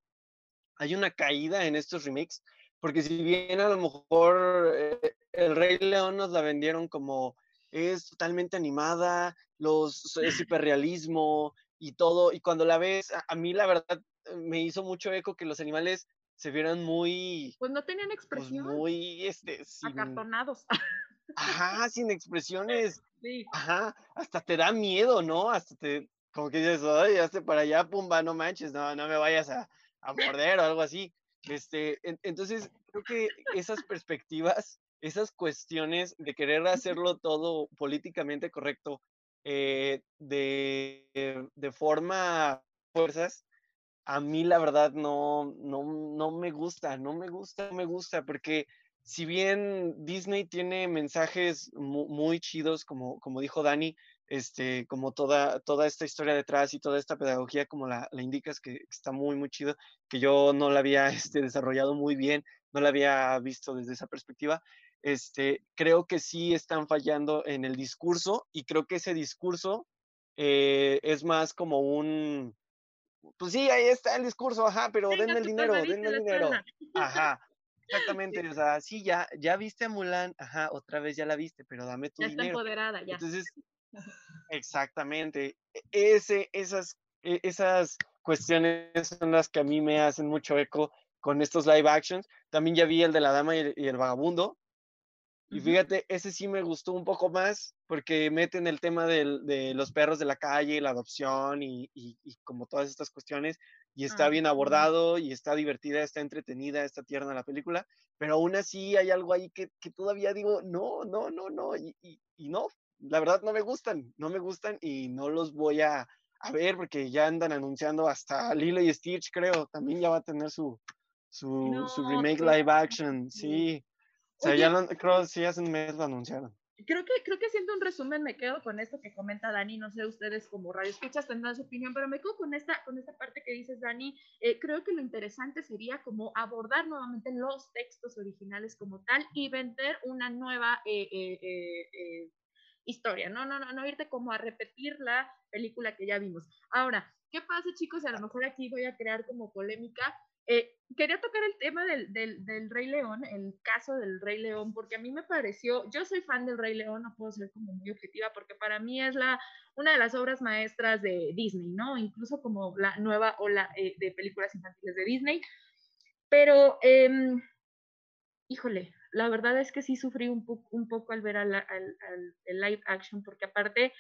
hay una caída en estos remakes, porque si bien a lo mejor eh, El Rey León nos la vendieron como es totalmente animada, los, es hiperrealismo y todo, y cuando la ves, a, a mí la verdad eh, me hizo mucho eco que los animales se vieran muy, Pues no tenían pues expresión. muy, este, sin, Acartonados. ajá, sin expresiones, Sí. ajá, hasta te da miedo, ¿no? Hasta te, como que dices, ay, hazte para allá, pumba, no manches, no, no me vayas a, a morder o algo así. Este, en- entonces, creo que esas perspectivas, esas cuestiones de querer hacerlo todo políticamente correcto, eh, de, de forma fuerzas, a mí la verdad no, no, no me gusta, no me gusta, no me gusta, porque si bien Disney tiene mensajes mu- muy, chidos, como, como dijo Dani, este, como toda, toda esta historia detrás y toda esta pedagogía, como la, la indicas, que está muy, muy chido, que yo no la había este, desarrollado muy bien, no la había visto desde esa perspectiva, este, creo que sí están fallando en el discurso y creo que ese discurso eh, es más como un, pues sí, ahí está el discurso, ajá, pero Venga, denme el dinero, denme en el dinero. Ajá, exactamente, o sea, sí, ya, ya viste a Mulan, ajá, otra vez ya la viste, pero dame tu Ya está dinero. empoderada, ya. Entonces, exactamente, e- ese, esas, e- esas cuestiones son las que a mí me hacen mucho eco con estos live actions. También ya vi el de la dama y el, y el vagabundo. Y fíjate, ese sí me gustó un poco más porque meten el tema del- de los perros de la calle, la adopción y, y- y como todas estas cuestiones. Y está Ah, bien abordado y está divertida, está entretenida, está tierna la película. Pero aún así hay algo ahí que, que todavía digo, no, no, no, no. Y, y- y no, la verdad no me gustan, no me gustan y no los voy a, a ver porque ya andan anunciando hasta Lilo y Stitch, creo. También ya va a tener su, su, remake live action, sí. sí. O sea, Oye, ya lo, creo sí hace un mes lo anunciaron. Creo que, creo que haciendo un resumen me quedo con esto que comenta Dani, no sé ustedes como radio escuchas tendrán su opinión, pero me quedo con esta, con esta parte que dices Dani, Eh, creo que lo interesante sería como abordar nuevamente los textos originales como tal y vender una nueva eh, eh, historia, no, no, no, no irte como a repetir la película que ya vimos. Ahora, ¿qué pasa chicos? A lo mejor aquí voy a crear como polémica. Eh, quería tocar el tema del, del, Rey León, el caso del Rey León, porque a mí me pareció, yo soy fan del Rey León, no puedo ser como muy objetiva, porque para mí es la, una de las obras maestras de Disney, ¿no? Incluso como la nueva ola eh, de películas infantiles de Disney. Pero, eh, híjole, la verdad es que sí sufrí un, un poco al ver al, al, el live action, porque aparte,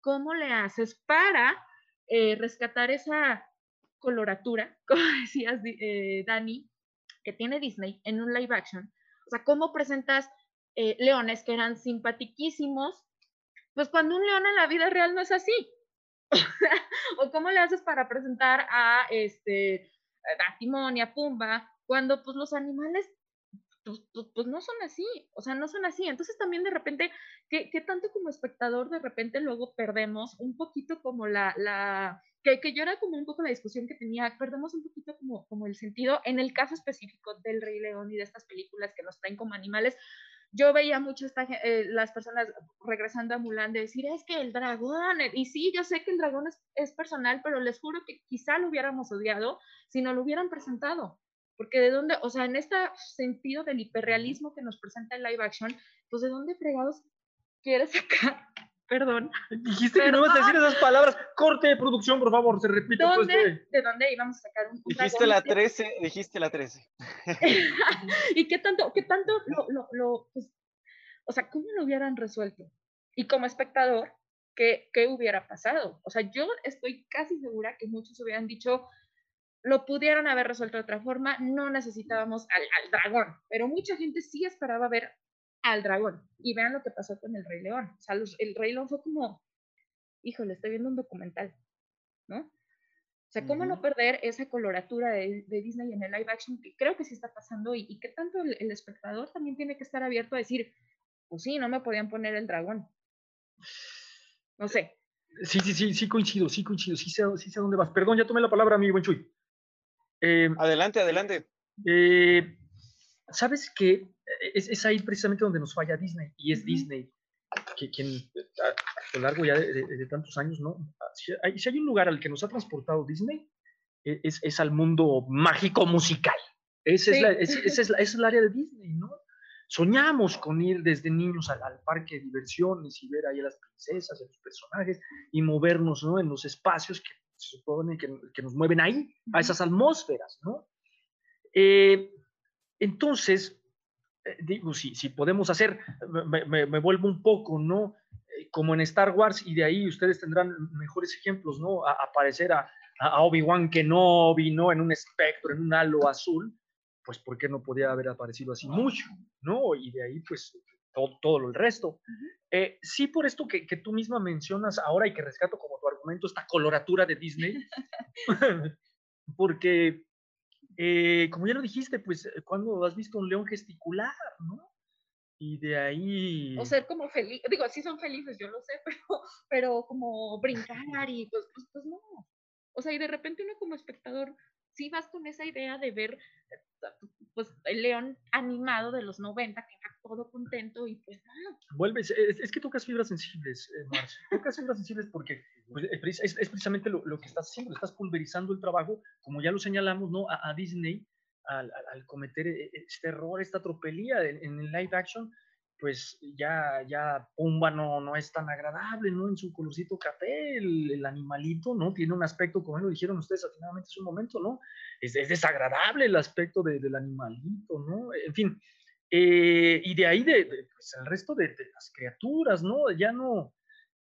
¿cómo le haces para eh, rescatar esa coloratura, como decías, eh, Dani, que tiene Disney en un live action? O sea, ¿cómo presentas eh, leones que eran simpatiquísimos? Pues cuando un león en la vida real no es así. o cómo le haces para presentar a este a Timón y a Pumba cuando pues los animales pues, pues, pues, no son así, o sea, no son así. Entonces también de repente, ¿qué, qué tanto como espectador de repente luego perdemos un poquito como la, la que, que, yo era como un poco la discusión que tenía, perdemos un poquito como, como el sentido en el caso específico del Rey León y de estas películas que nos traen como animales. Yo veía mucho esta, eh, las personas regresando a Mulan de decir, es que el dragón, y sí, yo sé que el dragón es, es personal, pero les juro que quizá lo hubiéramos odiado si no lo hubieran presentado porque de dónde, o sea, en este sentido del hiperrealismo que nos presenta el live action, pues de dónde fregados quieres sacar, perdón. Dijiste perdón. que no ibas a decir esas palabras, corte de producción, por favor, se repite. ¿Dónde, pues. ¿De dónde íbamos a sacar un, un Dijiste la 13, dijiste la 13. ¿Y qué tanto, qué tanto lo, lo, lo pues, o sea, cómo lo hubieran resuelto? Y como espectador, ¿qué, ¿qué hubiera pasado? O sea, yo estoy casi segura que muchos hubieran dicho, lo pudieron haber resuelto de otra forma, no necesitábamos al, al, dragón, pero mucha gente sí esperaba ver al dragón. Y vean lo que pasó con el Rey León. O sea, los, el Rey León fue como, híjole, estoy viendo un documental, ¿no? O sea, ¿cómo uh -huh. no perder esa coloratura de, de, Disney en el live action que creo que sí está pasando y, y que tanto el, el, espectador también tiene que estar abierto a decir, pues sí, no me podían poner el dragón. No sé. Sí, sí, sí, sí coincido, sí coincido, sí sé, sí sé dónde vas. Perdón, ya tomé la palabra, mi buen Chuy. Eh, adelante, adelante. Eh, ¿Sabes qué? Es, es, ahí precisamente donde nos falla Disney, y es. Disney, que, quien a, a, lo largo ya de, de, de, tantos años, ¿no? Si hay, si hay, un lugar al que nos ha transportado Disney, e, es, es al mundo mágico musical. Sí. es la, es, esa, es la, es el área de Disney, ¿no? Soñamos con ir desde niños al, al, parque de diversiones y ver ahí a las princesas, a los personajes y movernos ¿no? en los espacios que se supone que, que nos mueven ahí, a esas atmósferas, ¿no? Eh, entonces, digo, si, si podemos hacer, me, me, me, vuelvo un poco, ¿no? Eh, como en Star Wars, y de ahí ustedes tendrán mejores ejemplos, ¿no? A, aparecer a, a Obi-Wan Kenobi, ¿no? En un espectro, en un halo azul, pues ¿por qué no podía haber aparecido así mucho, ¿no? Y de ahí, pues, todo, todo el resto. -huh. sí, por esto que, que, tú misma mencionas ahora y que rescato como tu argumento, esta coloratura de Disney, porque, eh, como ya lo dijiste, pues, cuando has visto un león gesticular, ¿no? Y de ahí... O ser como feliz, digo, sí son felices, yo lo sé, pero, pero como brincar y pues, pues, pues no. O sea, y de repente uno como espectador, sí vas con esa idea de ver eh, pues el león animado de los 90, que está todo contento y pues no. Vuelves, es, es que tocas fibras sensibles, eh, Marce. Tocas fibras sensibles porque pues, eh, es, es precisamente lo, lo que estás haciendo, estás pulverizando el trabajo, como ya lo señalamos, ¿no? A, a Disney al, al- al cometer eh, este error, esta tropelía en, en el live action, pues ya, ya Pumba no, no es tan agradable, ¿no? En su colorcito café, el, animalito, ¿no? Tiene un aspecto, como lo dijeron ustedes atinadamente hace un momento, ¿no? Es, es desagradable el aspecto de- del animalito, ¿no? En fin, eh, y de ahí de, pues, el resto de, las criaturas, ¿no? Ya no,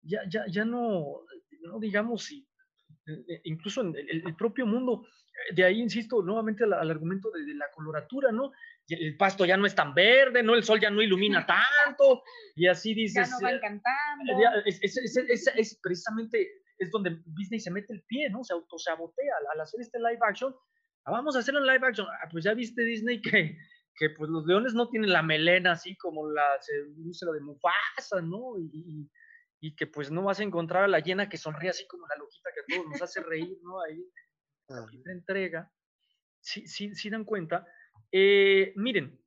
ya, ya, ya no, no digamos, eh, incluso en el, el propio mundo, eh, de ahí insisto nuevamente al, al argumento de, de la coloratura, ¿no? El pasto ya no es tan verde, ¿no? El sol ya no ilumina tanto, y así Ya dices. no van eh, cantando. ya, es, es- es- es- es precisamente es donde Disney se mete el pie, ¿no? Se autosabotea al, al hacer este live action. Ah, vamos a hacerlo en live action. Ah, pues ya viste Disney que, que pues los leones no tienen la melena así como la se luce la de Mufasa, ¿no? Y, y- y que pues no vas a encontrar a la llena que sonríe así como la loquita que a todos nos hace reír, ¿no? Ahí la entrega. Sí, sí, sí dan cuenta. Eh, miren,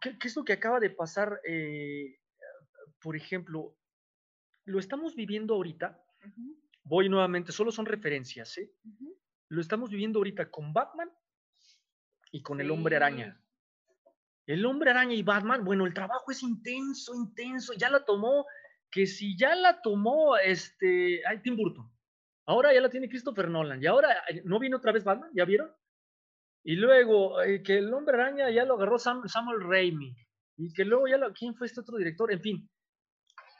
¿qué, qué es lo que acaba de pasar? eh, por ejemplo, lo estamos viviendo ahorita. Voy nuevamente, solo son referencias, ¿eh? Lo estamos viviendo ahorita con Batman y con el Hombre Araña. El Hombre Araña y Batman, bueno, el trabajo es intenso, intenso. Ya la tomó, que si ya la tomó este, ay, Tim Burton. Ahora ya la tiene Christopher Nolan. Y ahora, eh, ¿no viene otra vez Batman? ¿Ya vieron? Y luego, eh, que el Hombre Araña ya lo agarró Sam- Samuel Raimi. Y que luego ya lo, ¿quién fue este otro director? En fin.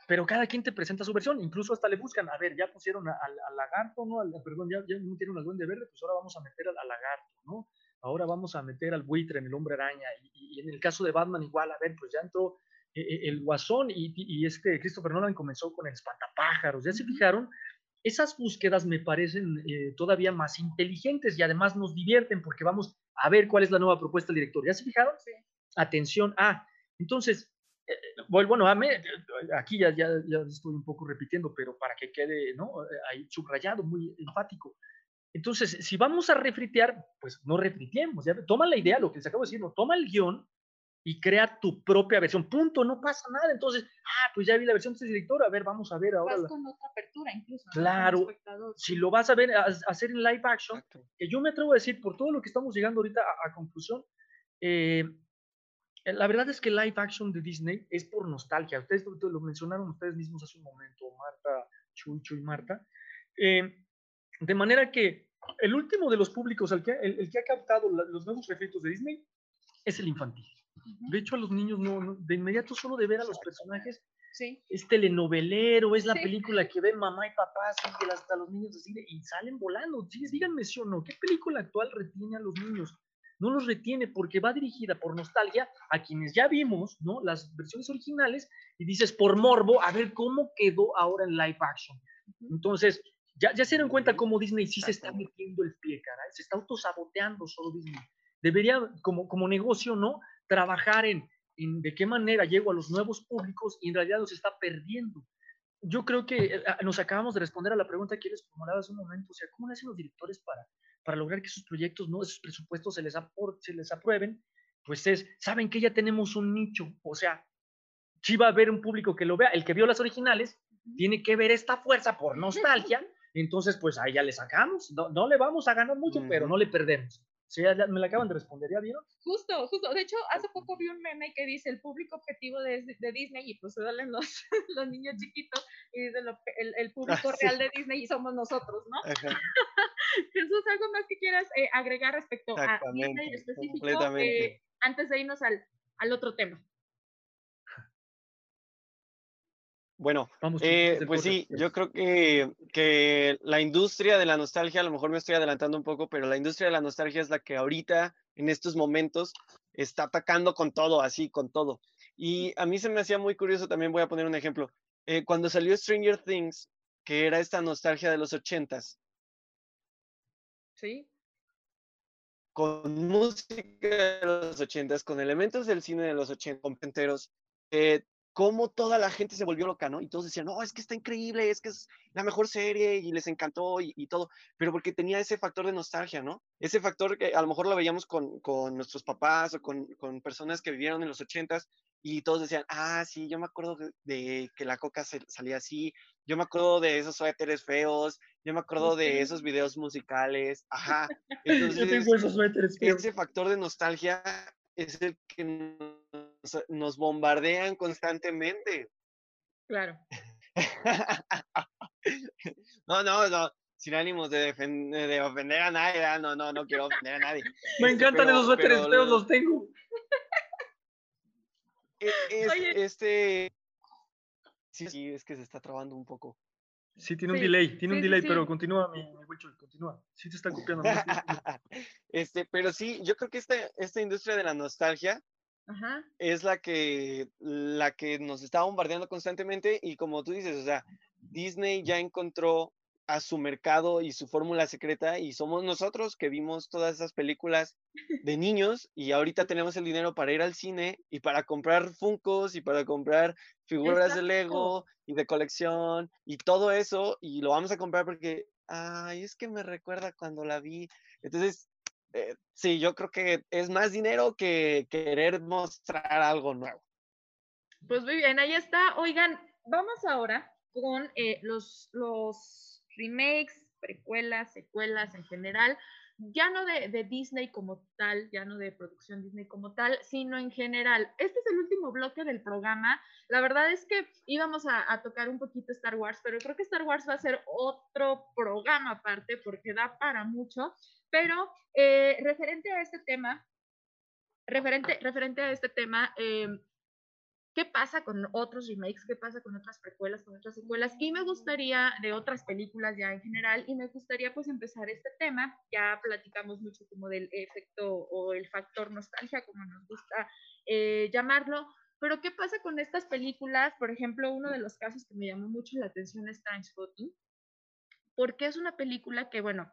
Pero cada quien te presenta su versión, incluso hasta le buscan, a ver, ya pusieron al, lagarto, ¿no? Al- perdón, ya, ya metieron al duende verde, pues ahora vamos a meter al, lagarto, ¿no? Ahora vamos a meter al buitre en el hombre araña. Y, y en el caso de Batman, igual, a ver, pues ya entró eh, eh, el guasón y, y, y este Christopher Nolan comenzó con el espantapájaros. ¿Ya se fijaron? Esas búsquedas me parecen eh, todavía más inteligentes y además nos divierten porque vamos a ver cuál es la nueva propuesta del director. ¿Ya se fijaron? Atención. Ah, entonces, eh, bueno, a mí, eh, aquí ya, ya, ya estoy un poco repitiendo, pero para que quede ¿no? Eh, ahí subrayado, muy enfático. Entonces, si vamos a refritear, pues no refriteemos. Ya, toma la idea, lo que les acabo de decir, no, toma el guion y crea tu propia versión. Punto, no pasa nada. Entonces, ah, pues ya vi la versión de este director, a ver, vamos a ver ahora. Vas con otra apertura incluso. Claro, si lo vas a ver, a, a hacer en live action, que yo me atrevo a decir, por todo lo que estamos llegando ahorita a, a conclusión, eh, la verdad es que live action de Disney es por nostalgia. Ustedes lo, lo mencionaron ustedes mismos hace un momento, Marta, Chucho y Marta. Eh, de manera que el último de los públicos, el que, el, el que ha captado la- los nuevos refritos de Disney, es el infantil. De hecho, a los niños no, no- de inmediato solo de ver a los personajes Sí. es telenovelero, es la Sí. película que ven mamá y papá, hasta los niños así y salen volando. Sí, díganme sí o no, ¿qué película actual retiene a los niños? No los retiene porque va dirigida por nostalgia a quienes ya vimos, ¿no? Las versiones originales y dices por morbo, a ver cómo quedó ahora en live action. Entonces, ya, ya se dieron cuenta cómo Disney sí se está metiendo el pie, cara, se está autosaboteando solo Disney. Debería, como, como negocio, ¿no? Trabajar en, en de qué manera llego a los nuevos públicos y en realidad los está perdiendo. Yo creo que eh, nos acabamos de responder a la pregunta que les formulaba hace un momento, o sea, ¿cómo le hacen los directores para, para lograr que sus proyectos, no, esos presupuestos se les, se les aprueben? Pues es, saben que ya tenemos un nicho, o sea, sí va a haber un público que lo vea, el que vio las originales tiene que ver esta fuerza por nostalgia, entonces pues ahí ya le sacamos, no, no le vamos a ganar mucho, pero no le perdemos. Sí, ya- ya me la acaban de responder, ¿ya vieron? Justo, justo. De hecho, hace poco vi un meme que dice el público objetivo de, de Disney y pues salen los, los niños chiquitos y dice lo- el, el público Ah, sí. real de Disney y somos nosotros, ¿no? Jesús, ¿algo más que quieras eh, agregar respecto a Disney en específico completamente. eh, antes de irnos al, al otro tema? Bueno, Vamos, eh, pues sí, yo creo que, que la industria de la nostalgia, a lo mejor me estoy adelantando un poco, pero la industria de la nostalgia es la que ahorita, en estos momentos, está atacando con todo, así, con todo. Y a mí se me hacía muy curioso, también voy a poner un ejemplo. Eh, cuando salió Stranger Things, que era esta nostalgia de los ochentas, Sí. con música de los ochentas, con elementos del cine de los ochentas, con penteros, eh, cómo toda la gente se volvió loca, ¿no? Y todos decían, no, es que está increíble, es que es la mejor serie y les encantó y, y todo, pero porque tenía ese factor de nostalgia, ¿no? Ese factor que a lo mejor lo veíamos con, con nuestros papás o con, con personas que vivieron en los ochentas y todos decían, ah, sí, yo me acuerdo de- de que la coca se- salía así, yo me acuerdo de esos suéteres feos, yo me acuerdo de esos videos musicales, ajá. Yo tengo esos suéteres feos. ese factor de nostalgia es el que nos, nos bombardean constantemente. Claro. No, no, no, sin ánimos de, ofender a nadie, ¿verdad? no, no, no quiero ofender a nadie. Me Este, encantan pero- esos suéteres pero los tengo. e- es- Oye. este, sí, sí, es que se está trabando un poco. Sí, tiene un Sí, delay, tiene un sí, delay, sí. pero continúa, mi, mi continúa. Sí te está copiando. no Este, pero sí, yo creo que esta, esta industria de la nostalgia Ajá. es la que, la que nos está bombardeando constantemente y como tú dices, o sea, Disney ya encontró a su mercado y su fórmula secreta y somos nosotros que vimos todas esas películas de niños y ahorita tenemos el dinero para ir al cine y para comprar Funkos y para comprar figuras de Lego y de colección y todo eso y lo vamos a comprar porque, ay, es que me recuerda cuando la vi. Entonces, eh, sí, yo creo que es más dinero que querer mostrar algo nuevo. Pues muy bien, ahí está. Oigan, vamos ahora con eh, los, los remakes, precuelas, secuelas en general, ya no de, Disney como tal, ya no de producción Disney como tal, sino en general. Este es el último bloque del programa. La verdad es que íbamos a, tocar un poquito Star Wars, pero creo que Star Wars va a ser otro programa aparte porque da para mucho. Pero eh, referente a este tema, referente, referente a este tema, eh, ¿qué pasa con otros remakes? ¿Qué pasa con otras precuelas, con otras secuelas? Y me gustaría, de otras películas ya en general, y me gustaría pues empezar este tema. Ya platicamos mucho como del efecto o el factor nostalgia, como nos gusta eh, llamarlo. Pero ¿qué pasa con estas películas? Por ejemplo, uno de los casos que me llamó mucho la atención es Trainspotting, porque es una película que, bueno,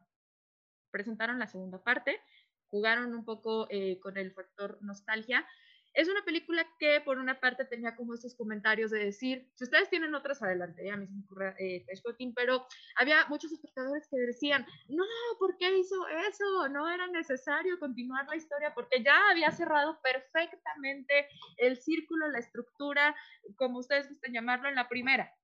presentaron la segunda parte, jugaron un poco eh, con el factor nostalgia. Es una película que por una parte tenía como estos comentarios de decir, si ustedes tienen otras adelante, ya mismo ocurre eh, pero había muchos espectadores que decían, no, ¿por qué hizo eso? No era necesario continuar la historia porque ya había cerrado perfectamente el círculo, la estructura, como ustedes gustan llamarlo, en la primera,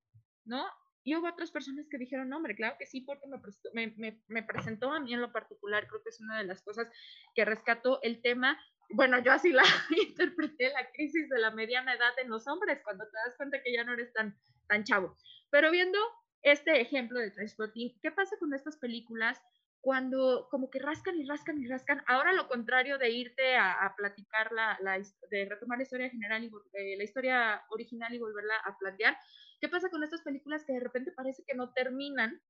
¿no? Y hubo otras personas que dijeron, hombre, claro que sí, porque me, me, me, me presentó a mí en lo particular, creo que es una de las cosas que rescató el tema. Bueno, yo así la interpreté, la crisis de la mediana edad en los hombres, cuando te das cuenta que ya no eres tan, tan chavo. Pero viendo este ejemplo de Transporting, ¿qué pasa con estas películas cuando como que rascan y rascan y rascan? Ahora lo contrario de irte a, a platicar la, la de retomar la historia general y eh, la historia original y volverla a plantear, ¿Qué pasa con estas películas que de repente parece que no terminan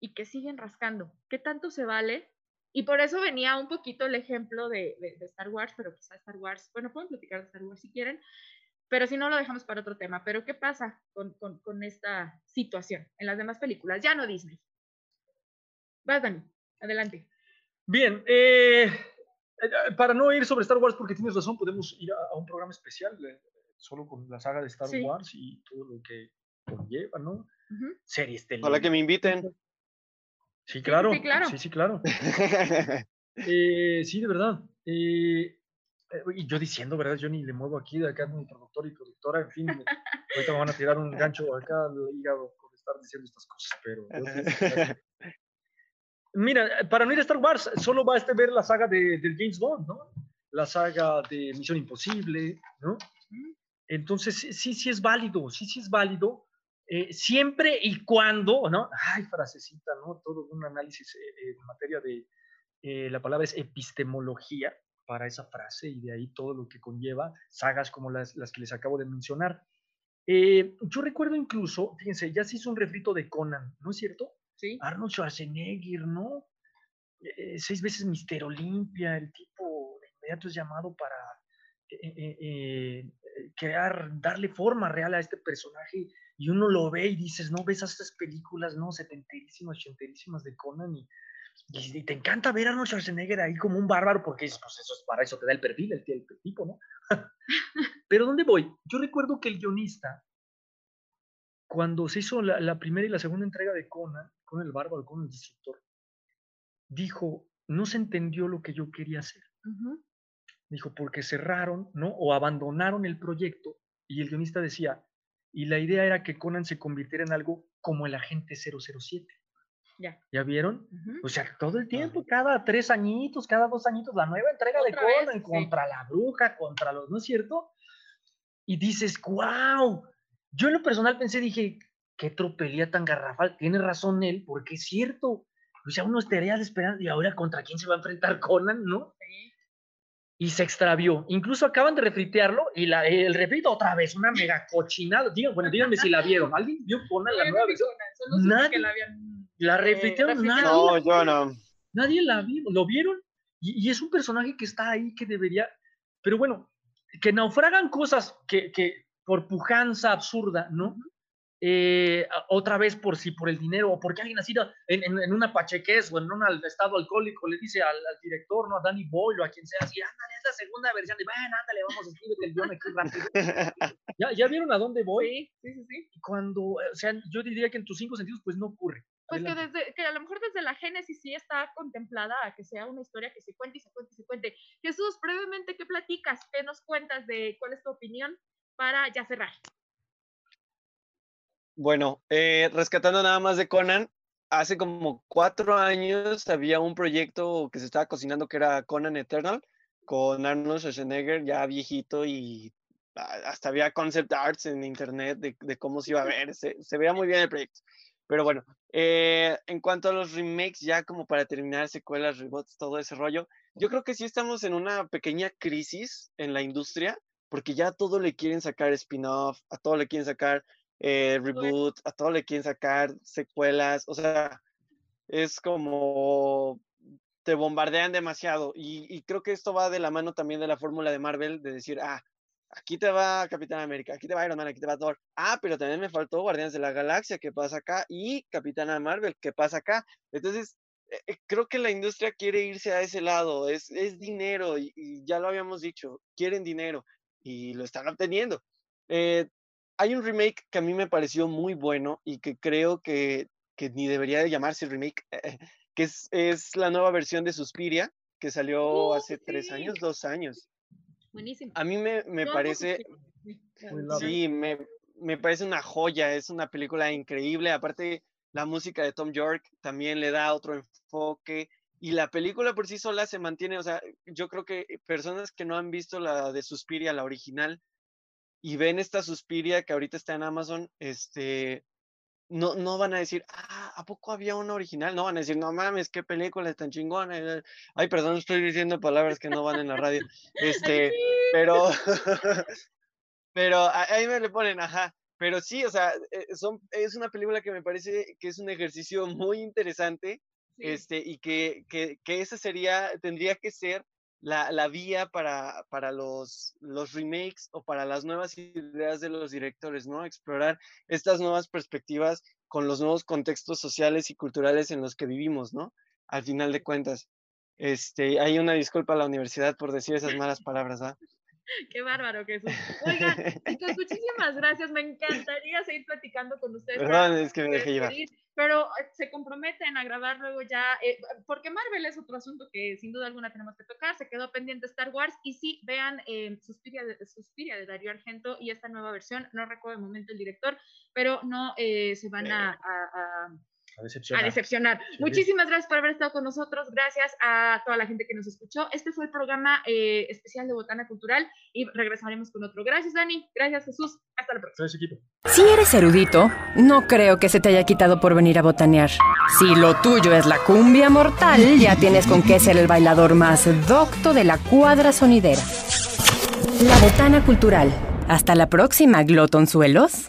y que siguen rascando? ¿Qué tanto se vale? Y por eso venía un poquito el ejemplo de, de- de Star Wars, pero quizá Star Wars, bueno, pueden platicar de Star Wars si quieren, pero si no lo dejamos para otro tema. Pero ¿qué pasa con, con- con esta situación en las demás películas? Ya no Disney. Vas, Dani, adelante. Bien, eh, eh, para no ir sobre Star Wars, porque tienes razón, podemos ir a, a un programa especial eh, solo con la saga de Star Sí. Wars y todo lo que conlleva, ¿no? Series Ojalá que me inviten. Sí, claro. sí, claro. Sí, sí, claro. Eh, sí, de verdad. Eh, eh, y yo diciendo, ¿verdad? Yo ni le muevo aquí, de acá mi productor y productora, en fin. me- ahorita me van a tirar un gancho acá al hígado por estar diciendo estas cosas, pero... sí- Mira, para no ir a Star Wars, solo basta ver la saga de, del James Bond, ¿no? La saga de Misión Imposible, ¿no? Entonces, sí, sí, es válido, sí, sí es válido, eh, siempre y cuando, ¿no? Ay, frasecita, ¿no? Todo un análisis eh, eh, en materia de, eh, la palabra es epistemología para esa frase y de ahí todo lo que conlleva sagas como las, las que les acabo de mencionar. Yo recuerdo incluso, fíjense, ya se hizo un refrito de Conan, ¿no es cierto? Sí. Arnold Schwarzenegger, ¿no? Seis veces Mister Olimpia, el tipo de inmediato es llamado para eh, eh, eh, crear, darle forma real a este personaje y uno lo ve y dices, no, ves a estas películas, ¿no? Setenterísimas, ochenterísimas de Conan y Y, y te encanta ver a Arnold Schwarzenegger ahí como un bárbaro, porque es, pues eso es para eso te da el perfil, el, el tipo, ¿no? Pero ¿dónde voy? Yo recuerdo que el guionista, cuando se hizo la, la primera y la segunda entrega de Conan, con el bárbaro, con el destructor, dijo, no se entendió lo que yo quería hacer. Ujú. Dijo, porque cerraron, ¿no? O abandonaron el proyecto y el guionista decía, y la idea era que Conan se convirtiera en algo como el agente 007. Ya. ¿Ya vieron? O sea, todo el tiempo, cada tres añitos, cada dos añitos, la nueva entrega de vez, Conan sí. contra la bruja, contra los, ¿no es cierto? Y dices, wow. Yo en lo personal pensé, dije, qué tropelía tan garrafal. Tiene razón él, porque es cierto. O sea, uno estaría esperando, y ahora contra quién se va a enfrentar Conan, ¿no? Y se extravió. Incluso acaban de refritearlo y la, el refrito otra vez, una mega cochinada. Digan, bueno, díganme si la vieron. ¿Alguien vio Conan la nueva versión? Nadie. que la habían La eh, refritearon, nadie. No, yo no. Nadie la vio, ¿lo vieron? Y, y es un personaje que está ahí que debería, pero bueno, que naufragan cosas que, que por pujanza absurda, ¿no? Eh, otra vez por si por el dinero o porque alguien así da- en, en, en una pachequez o en un estado alcohólico le dice al, al director, ¿no? A Danny Boyle o a quien sea así, ándale, es la segunda versión, y bueno, ándale, vamos, escríbete el guion aquí rápido. ¿Ya, ¿Ya vieron a dónde voy? Sí, sí, sí, sí. Y Cuando, o sea, yo diría que en tus cinco sentidos, pues no ocurre. Pues que, desde, que a lo mejor desde la génesis sí está contemplada a que sea una historia que se cuente y se cuente y se cuente. Jesús, brevemente, ¿qué platicas? ¿Qué nos cuentas de cuál es tu opinión para ya cerrar? Bueno, eh, rescatando nada más de Conan, hace como cuatro años había un proyecto que se estaba cocinando que era Conan Eternal, con Arnold Schwarzenegger ya viejito y hasta había concept arts en internet de, de cómo se iba a ver, se, se veía muy bien el proyecto. Pero bueno, eh, en cuanto a los remakes, ya como para terminar, secuelas, reboots, todo ese rollo, yo creo que sí estamos en una pequeña crisis en la industria, porque ya a todo le quieren sacar spin-off, a todo le quieren sacar eh, reboot, a todo le quieren sacar secuelas, o sea, es como te bombardean demasiado y, y creo que esto va de la mano también de la fórmula de Marvel de decir, ah, aquí te va Capitán América, aquí te va Iron Man, aquí te va Thor, ah, pero también me faltó Guardianes de la Galaxia, ¿qué pasa acá? Y Capitana Marvel, ¿qué pasa acá? Entonces, eh, eh, creo que la industria quiere irse a ese lado, es, es dinero y, y ya lo habíamos dicho, quieren dinero y lo están obteniendo. Eh, hay un remake que a mí me pareció muy bueno y que creo que, que ni debería de llamarse remake, eh, que es, es la nueva versión de Suspiria, que salió Uh, hace tres años, dos años. Buenísimo. A mí me, me parece, sí, me, me parece una joya, es una película increíble, aparte la música de Tom York también le da otro enfoque y la película por sí sola se mantiene, o sea, yo creo que personas que no han visto la de Suspiria, la original, y ven esta Suspiria que ahorita está en Amazon, este, no, no van a decir, ah, ¿a poco había una original? No van a decir, no mames, qué película tan chingona. eh". Ay, perdón, estoy diciendo palabras que no van en la radio. Este, pero, pero ahí me le ponen, ajá. Pero sí, o sea, eh, son, es una película que me parece que es un ejercicio muy interesante Sí. este, y que, que, que esa sería, tendría que ser la, la vía para, para los, los remakes o para las nuevas ideas de los directores, ¿no? Explorar estas nuevas perspectivas con los nuevos contextos sociales y culturales en los que vivimos, ¿no? Al final de cuentas. Este, hay una disculpa a la universidad por decir esas malas palabras, ¿ah? Qué bárbaro, Jesús. Oigan, chicos, muchísimas gracias. Me encantaría seguir platicando con ustedes. Perdón, es que me dejé llevar. Pero eh, se comprometen a grabar luego ya, eh, porque Marvel es otro asunto que sin duda alguna tenemos que tocar. Se quedó pendiente Star Wars y sí, vean eh, Suspiria, de, Suspiria de Darío Argento y esta nueva versión. No recuerdo el momento el director, pero no eh, se van a- a- a A a decepcionar. Muchísimas gracias por haber estado con nosotros. Gracias a toda la gente que nos escuchó. Este fue el programa eh, especial de Botana Cultural y regresaremos con otro. Gracias, Dani. Gracias, Jesús. Hasta la próxima. Gracias, equipo. Si eres erudito, no creo que se te haya quitado por venir a botanear. Si lo tuyo es la cumbia mortal, ya tienes con qué ser el bailador más docto de la cuadra sonidera. La Botana Cultural. Hasta la próxima, glotonzuelos.